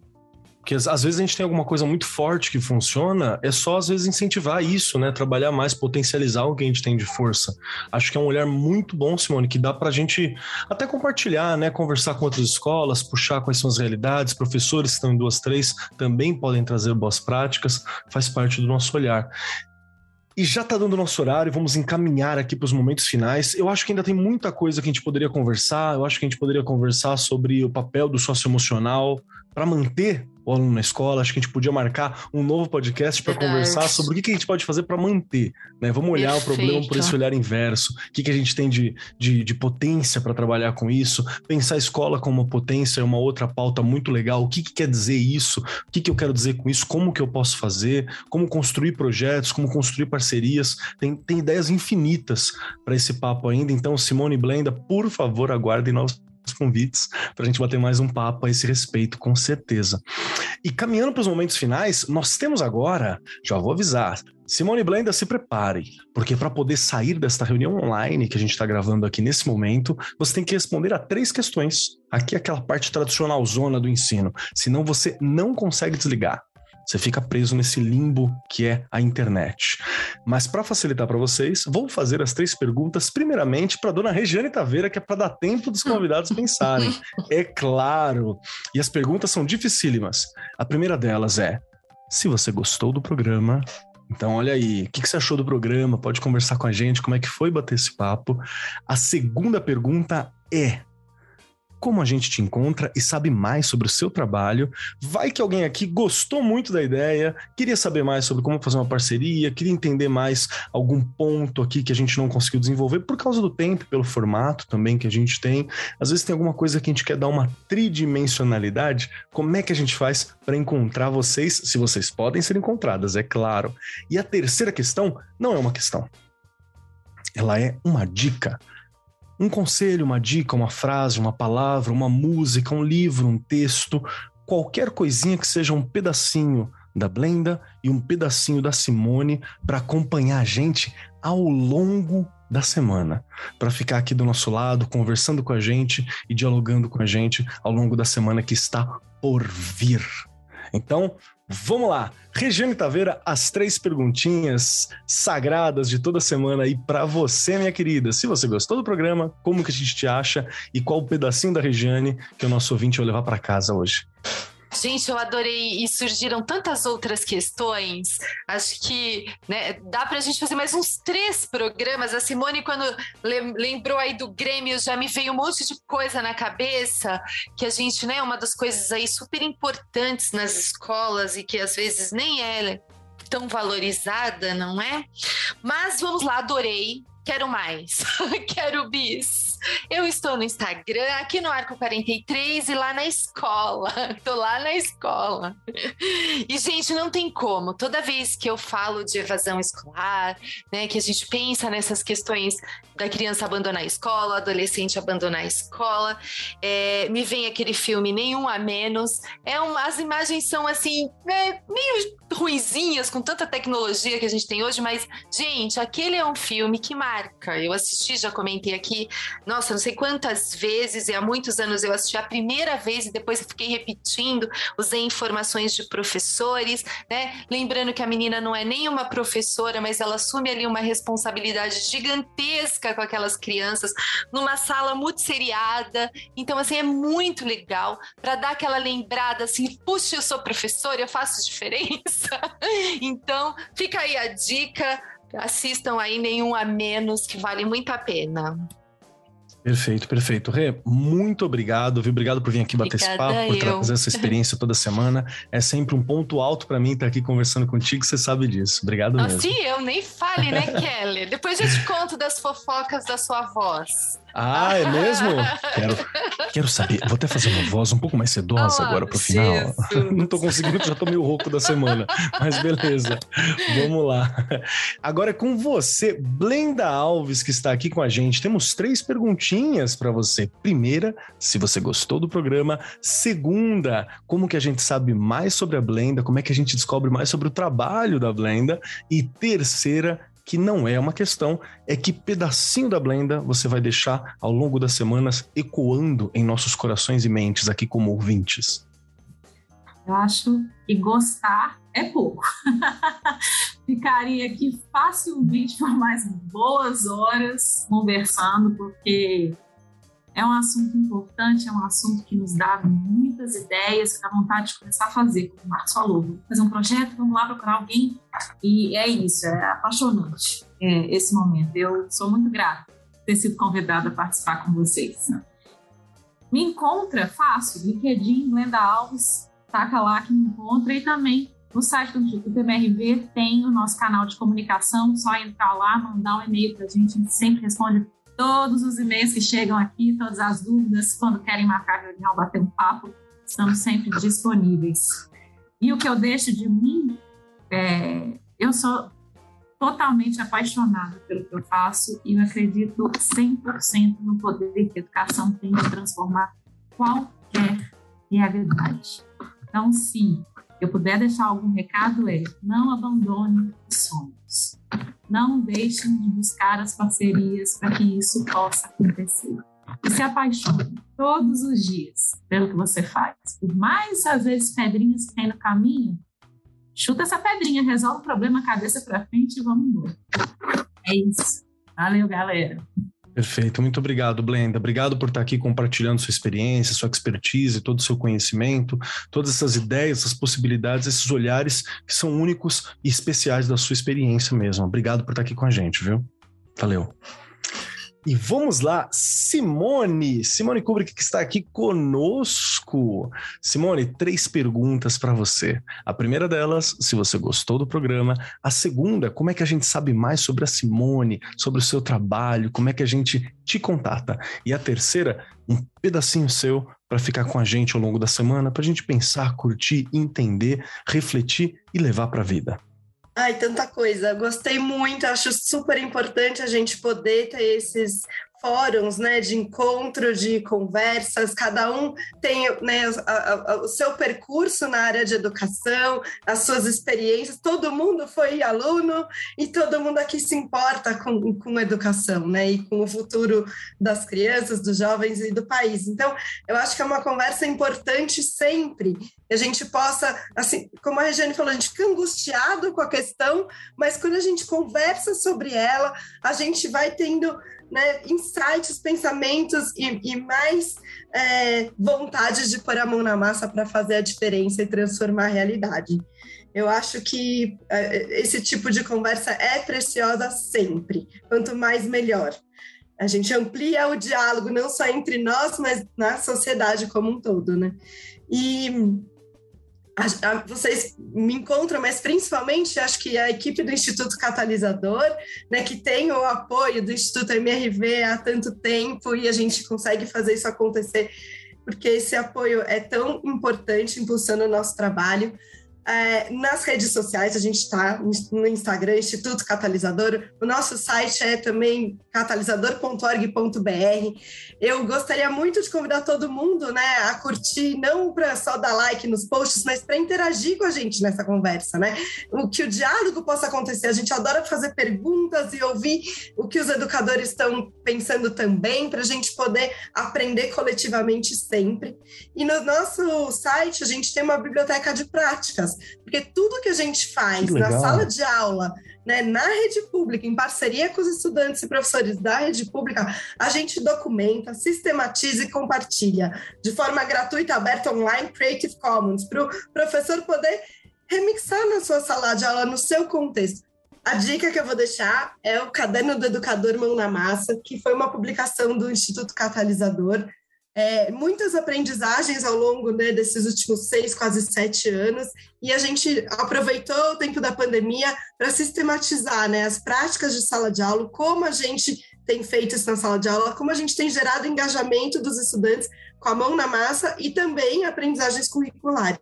Porque às vezes a gente tem alguma coisa muito forte que funciona, é só às vezes incentivar isso, né? Trabalhar mais, potencializar o que a gente tem de força. Acho que é um olhar muito bom, Simone, que dá para a gente até compartilhar, né? Conversar com outras escolas, puxar quais são as realidades. Professores que estão em duas, três também podem trazer boas práticas, faz parte do nosso olhar. E já está dando nosso horário, vamos encaminhar aqui para os momentos finais. Eu acho que ainda tem muita coisa que a gente poderia conversar. Eu acho que a gente poderia conversar sobre o papel do socioemocional para manter o aluno na escola. Acho que a gente podia marcar um novo podcast para conversar sobre o que, a gente pode fazer para manter. Né? Vamos olhar Perfeito. o problema por esse olhar inverso. O que, que a gente tem de, de, de potência para trabalhar com isso? Pensar a escola como uma potência é uma outra pauta muito legal. O que, que quer dizer isso? O que, que eu quero dizer com isso? Como que eu posso fazer? Como construir projetos? Como construir parcerias? Tem, tem ideias infinitas para esse papo ainda. Então, Simone Blenda, por favor, aguardem novos convites para a gente bater mais um papo a esse respeito, com certeza. E caminhando para os momentos finais, nós temos agora, já vou avisar, Simone Blenda, se prepare, porque para poder sair desta reunião online que a gente está gravando aqui nesse momento, você tem que responder a três questões. Aqui é aquela parte tradicional zona do ensino, senão você não consegue desligar. Você fica preso nesse limbo que é a internet. Mas para facilitar para vocês, vou fazer as três perguntas, primeiramente para dona Regiane Taveira, que é para dar tempo dos convidados pensarem. É claro. E as perguntas são dificílimas. A primeira delas é: se você gostou do programa, então, olha aí, o que você achou do programa? Pode conversar com a gente, como é que foi bater esse papo. A segunda pergunta é: como a gente te encontra e sabe mais sobre o seu trabalho. Vai que alguém aqui gostou muito da ideia, queria saber mais sobre como fazer uma parceria, queria entender mais algum ponto aqui que a gente não conseguiu desenvolver por causa do tempo, pelo formato também que a gente tem. Às vezes tem alguma coisa que a gente quer dar uma tridimensionalidade. Como é que a gente faz para encontrar vocês, se vocês podem ser encontradas, é claro. E a terceira questão não é uma questão. Ela é uma dica um conselho, uma dica, uma frase, uma palavra, uma música, um livro, um texto, qualquer coisinha que seja um pedacinho da Blenda e um pedacinho da Simone para acompanhar a gente ao longo da semana, para ficar aqui do nosso lado, conversando com a gente e dialogando com a gente ao longo da semana que está por vir. Então, Vamos lá, Regiane Taveira, as três perguntinhas sagradas de toda semana aí para você, minha querida. Se você gostou do programa, como que a gente te acha e qual o pedacinho da Regiane que o nosso ouvinte vai levar para casa hoje? Gente, eu adorei e surgiram tantas outras questões. Acho que né, dá para a gente fazer mais uns três programas. A Simone, quando lembrou aí do Grêmio, já me veio um monte de coisa na cabeça que a gente, né, uma das coisas aí super importantes nas escolas e que às vezes nem é tão valorizada, não é? Mas vamos lá, adorei. Quero mais. Quero bis. Eu estou no Instagram, aqui no Arco 43 e lá na escola. Tô lá na escola. E, gente, não tem como. Toda vez que eu falo de evasão escolar, né, que a gente pensa nessas questões da criança abandonar a escola, adolescente abandonar a escola, é, me vem aquele filme Nenhum a Menos. É uma, as imagens são assim, né, meio ruizinhas com tanta tecnologia que a gente tem hoje, mas, gente, aquele é um filme que marca. Eu assisti, já comentei aqui não sei quantas vezes, e há muitos anos eu assisti a primeira vez e depois eu fiquei repetindo, usei informações de professores, né? Lembrando que a menina não é nem uma professora, mas ela assume ali uma responsabilidade gigantesca com aquelas crianças, numa sala muito seriada. Então, assim, é muito legal para dar aquela lembrada assim, puxa, eu sou professora, eu faço diferença. então, fica aí a dica assistam aí nenhum a menos que vale muito a pena. Perfeito, perfeito. Rê, muito obrigado, viu? Obrigado por vir aqui bater Obrigada esse papo, por trazer essa experiência toda semana. É sempre um ponto alto para mim estar aqui conversando contigo, você sabe disso. Obrigado mesmo. Sim, eu nem fale, né, Kelly? Depois eu te conto das fofocas da sua voz. Ah, é mesmo? quero, Quero saber, vou até fazer uma voz um pouco mais sedosa Olá, agora pro final. Não tô conseguindo, já tô meio rouco da semana. Mas beleza, vamos lá. Agora é com você, Blenda Alves, que está aqui com a gente. Temos três perguntinhas para você. Primeira, se você gostou do programa. Segunda, como que a gente sabe mais sobre a Blenda? Como é que a gente descobre mais sobre o trabalho da Blenda? E terceira, que não é uma questão, é que pedacinho da Blenda você vai deixar ao longo das semanas ecoando em nossos corações e mentes aqui como ouvintes. Eu acho que gostar é pouco. Ficaria aqui facilmente por mais boas horas conversando, porque é um assunto importante, é um assunto que nos dá muitas ideias, dá vontade de começar a fazer, como o Marcos falou. Vamos fazer um projeto, vamos lá procurar alguém. E é isso, é apaixonante é, esse momento. Eu sou muito grata por ter sido convidada a participar com vocês. Me encontra fácil, LinkedIn, Glenda Alves, taca lá que me encontra e também no site do Instituto MRV tem o nosso canal de comunicação, só entrar lá, mandar um e-mail para a gente, a gente sempre responde todos os e-mails que chegam aqui, todas as dúvidas, quando querem marcar reunião, bater um papo, estamos sempre disponíveis. E o que eu deixo de mim, é, eu sou totalmente apaixonada pelo que eu faço e eu acredito 100% no poder que a educação tem de transformar qualquer realidade. Então, se eu puder deixar algum recado, é não abandone os sonhos. Não deixem de buscar as parcerias para que isso possa acontecer. E se apaixone todos os dias pelo que você faz. Por mais, às vezes, pedrinhas que tem no caminho, chuta essa pedrinha, resolve o problema, cabeça para frente e vamos embora. É isso. Valeu, galera. Perfeito, muito obrigado, Blenda. Obrigado por estar aqui compartilhando sua experiência, sua expertise, todo o seu conhecimento, todas essas ideias, essas possibilidades, esses olhares que são únicos e especiais da sua experiência mesmo. Obrigado por estar aqui com a gente, viu? Valeu. E vamos lá, Simone, Simone Kubrick que está aqui conosco. Simone, três perguntas para você. A primeira delas, se você gostou do programa. A segunda, como é que a gente sabe mais sobre a Simone, sobre o seu trabalho, como é que a gente te contata. E a terceira, um pedacinho seu para ficar com a gente ao longo da semana, para a gente pensar, curtir, entender, refletir e levar para a vida. Ai, tanta coisa. Gostei muito, acho super importante a gente poder ter esses fóruns né, de encontro, de conversas, cada um tem né, o seu percurso na área de educação, as suas experiências, todo mundo foi aluno e todo mundo aqui se importa com, com educação né, e com o futuro das crianças, dos jovens e do país. Então, eu acho que é uma conversa importante sempre, a gente possa, assim, como a Regiane falou, a gente fica angustiado com a questão, mas quando a gente conversa sobre ela, a gente vai tendo né, insights, pensamentos e, e mais é, vontade de pôr a mão na massa para fazer a diferença e transformar a realidade. Eu acho que é, esse tipo de conversa é preciosa sempre. Quanto mais, melhor. A gente amplia o diálogo não só entre nós, mas na sociedade como um todo, né? E a, a, vocês me encontram, mas principalmente acho que a equipe do Instituto Catalisador, né, que tem o apoio do Instituto MRV há tanto tempo e a gente consegue fazer isso acontecer, porque esse apoio é tão importante, impulsando o nosso trabalho. É, nas redes sociais, a gente está no Instagram, Instituto Catalisador. O nosso site é também catalisador.org.br. Eu gostaria muito de convidar todo mundo né, a curtir, não para só dar like nos posts, mas para interagir com a gente nessa conversa, né? O que o diálogo possa acontecer. A gente adora fazer perguntas e ouvir o que os educadores estão pensando também, para a gente poder aprender coletivamente sempre. E no nosso site, a gente tem uma biblioteca de práticas porque tudo que a gente faz na sala de aula, né, na rede pública, em parceria com os estudantes e professores da rede pública, a gente documenta, sistematiza e compartilha de forma gratuita, aberta online, Creative Commons, para o professor poder remixar na sua sala de aula, no seu contexto. A dica que eu vou deixar é o Caderno do Educador Mão na Massa, que foi uma publicação do Instituto Catalisador, é, muitas aprendizagens ao longo né, desses últimos seis, quase sete anos, e a gente aproveitou o tempo da pandemia para sistematizar né, as práticas de sala de aula, como a gente tem feito isso na sala de aula, como a gente tem gerado engajamento dos estudantes com a mão na massa e também aprendizagens curriculares.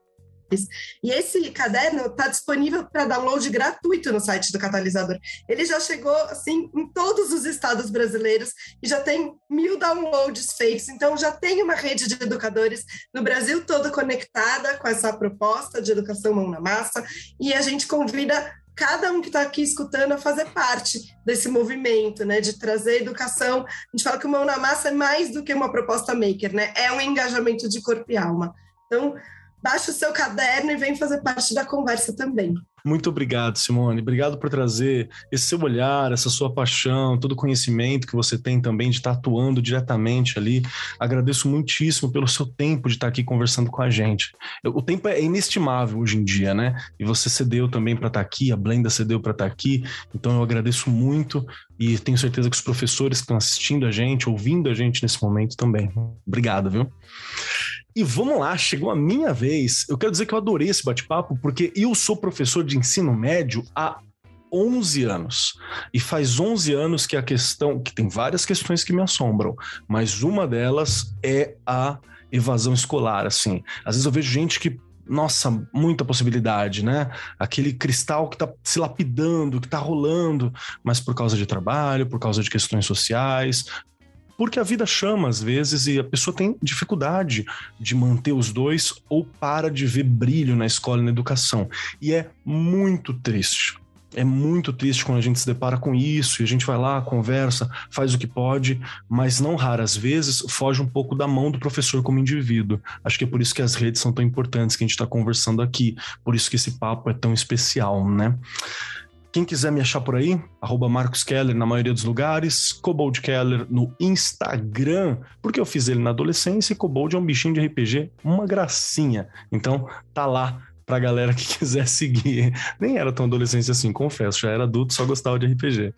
E esse caderno está disponível para download gratuito no site do Catalisador. Ele já chegou assim em todos os estados brasileiros e já tem mil downloads feitos. Então já tem uma rede de educadores no Brasil todo conectada com essa proposta de educação mão na massa. E a gente convida cada um que está aqui escutando a fazer parte desse movimento, né, de trazer educação. A gente fala que o Mão na Massa é mais do que uma proposta maker, né, é um engajamento de corpo e alma. Então, baixa o seu caderno e vem fazer parte da conversa também. Muito obrigado, Simone. Obrigado por trazer esse seu olhar, essa sua paixão, todo o conhecimento que você tem também de estar atuando diretamente ali. Agradeço muitíssimo pelo seu tempo de estar aqui conversando com a gente. O tempo é inestimável hoje em dia, né? E você cedeu também para estar aqui, a Blenda cedeu para estar aqui. Então eu agradeço muito e tenho certeza que os professores que estão assistindo a gente, ouvindo a gente nesse momento também. Obrigado, viu? E vamos lá, chegou a minha vez. Eu quero dizer que eu adorei esse bate-papo, porque eu sou professor de ensino médio há 11 anos. E faz 11 anos que a questão, que tem várias questões que me assombram, mas uma delas é a evasão escolar, assim. Às vezes eu vejo gente que nossa, muita possibilidade, né? Aquele cristal que tá se lapidando, que tá rolando, mas por causa de trabalho, por causa de questões sociais, porque a vida chama às vezes e a pessoa tem dificuldade de manter os dois ou para de ver brilho na escola e na educação. E é muito triste. É muito triste quando a gente se depara com isso e a gente vai lá, conversa, faz o que pode, mas não raras vezes foge um pouco da mão do professor como indivíduo. Acho que é por isso que as redes são tão importantes que a gente está conversando aqui, por isso que esse papo é tão especial, né? Quem quiser me achar por aí, arroba Marcos Keller na maioria dos lugares, Cobold Keller no Instagram, porque eu fiz ele na adolescência e Cobold é um bichinho de RPG, uma gracinha. Então, tá lá pra galera que quiser seguir. Nem era tão adolescência assim, confesso, já era adulto, só gostava de RPG.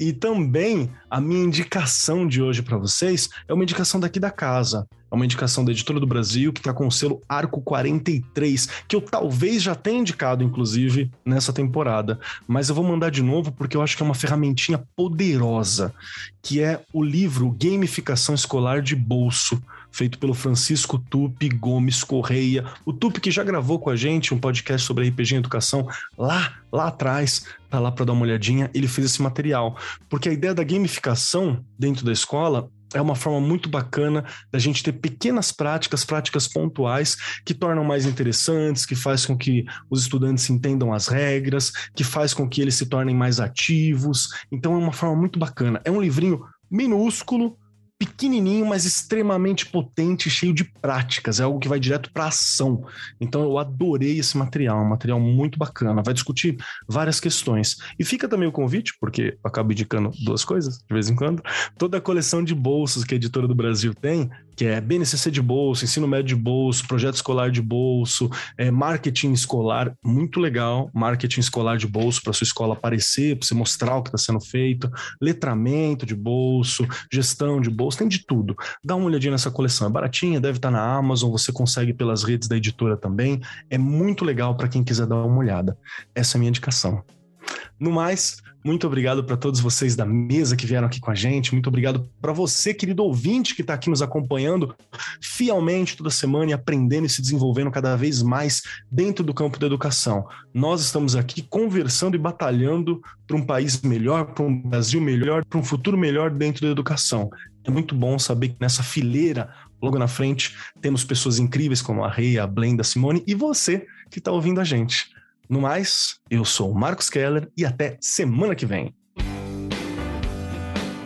E também a minha indicação de hoje para vocês é uma indicação daqui da casa. É uma indicação da Editora do Brasil, que está com o selo Arco 43, que eu talvez já tenha indicado, inclusive, nessa temporada. Mas eu vou mandar de novo porque eu acho que é uma ferramentinha poderosa, que é o livro Gamificação Escolar de Bolso feito pelo Francisco Tupi Gomes Correia. O Tupi que já gravou com a gente um podcast sobre RPG em educação lá, lá atrás, tá lá para dar uma olhadinha, ele fez esse material. Porque a ideia da gamificação dentro da escola é uma forma muito bacana da gente ter pequenas práticas, práticas pontuais que tornam mais interessantes, que faz com que os estudantes entendam as regras, que faz com que eles se tornem mais ativos. Então é uma forma muito bacana. É um livrinho minúsculo, pequenininho, mas extremamente potente, cheio de práticas. É algo que vai direto para ação. Então eu adorei esse material, um material muito bacana. Vai discutir várias questões. E fica também o convite, porque eu acabo indicando duas coisas de vez em quando. Toda a coleção de bolsos que a editora do Brasil tem, que é BNCC de bolso, ensino médio de bolso, projeto escolar de bolso, é, marketing escolar, muito legal, marketing escolar de bolso para sua escola aparecer, para você mostrar o que está sendo feito, letramento de bolso, gestão de bolso, tem de tudo. Dá uma olhadinha nessa coleção, é baratinha, deve estar tá na Amazon, você consegue pelas redes da editora também, é muito legal para quem quiser dar uma olhada. Essa é a minha indicação. No mais, muito obrigado para todos vocês da mesa que vieram aqui com a gente. Muito obrigado para você, querido ouvinte, que está aqui nos acompanhando fielmente toda semana e aprendendo e se desenvolvendo cada vez mais dentro do campo da educação. Nós estamos aqui conversando e batalhando para um país melhor, para um Brasil melhor, para um futuro melhor dentro da educação. É muito bom saber que nessa fileira, logo na frente, temos pessoas incríveis como a Rei, a Blenda, a Simone e você que está ouvindo a gente. No mais, eu sou o Marcos Keller e até semana que vem.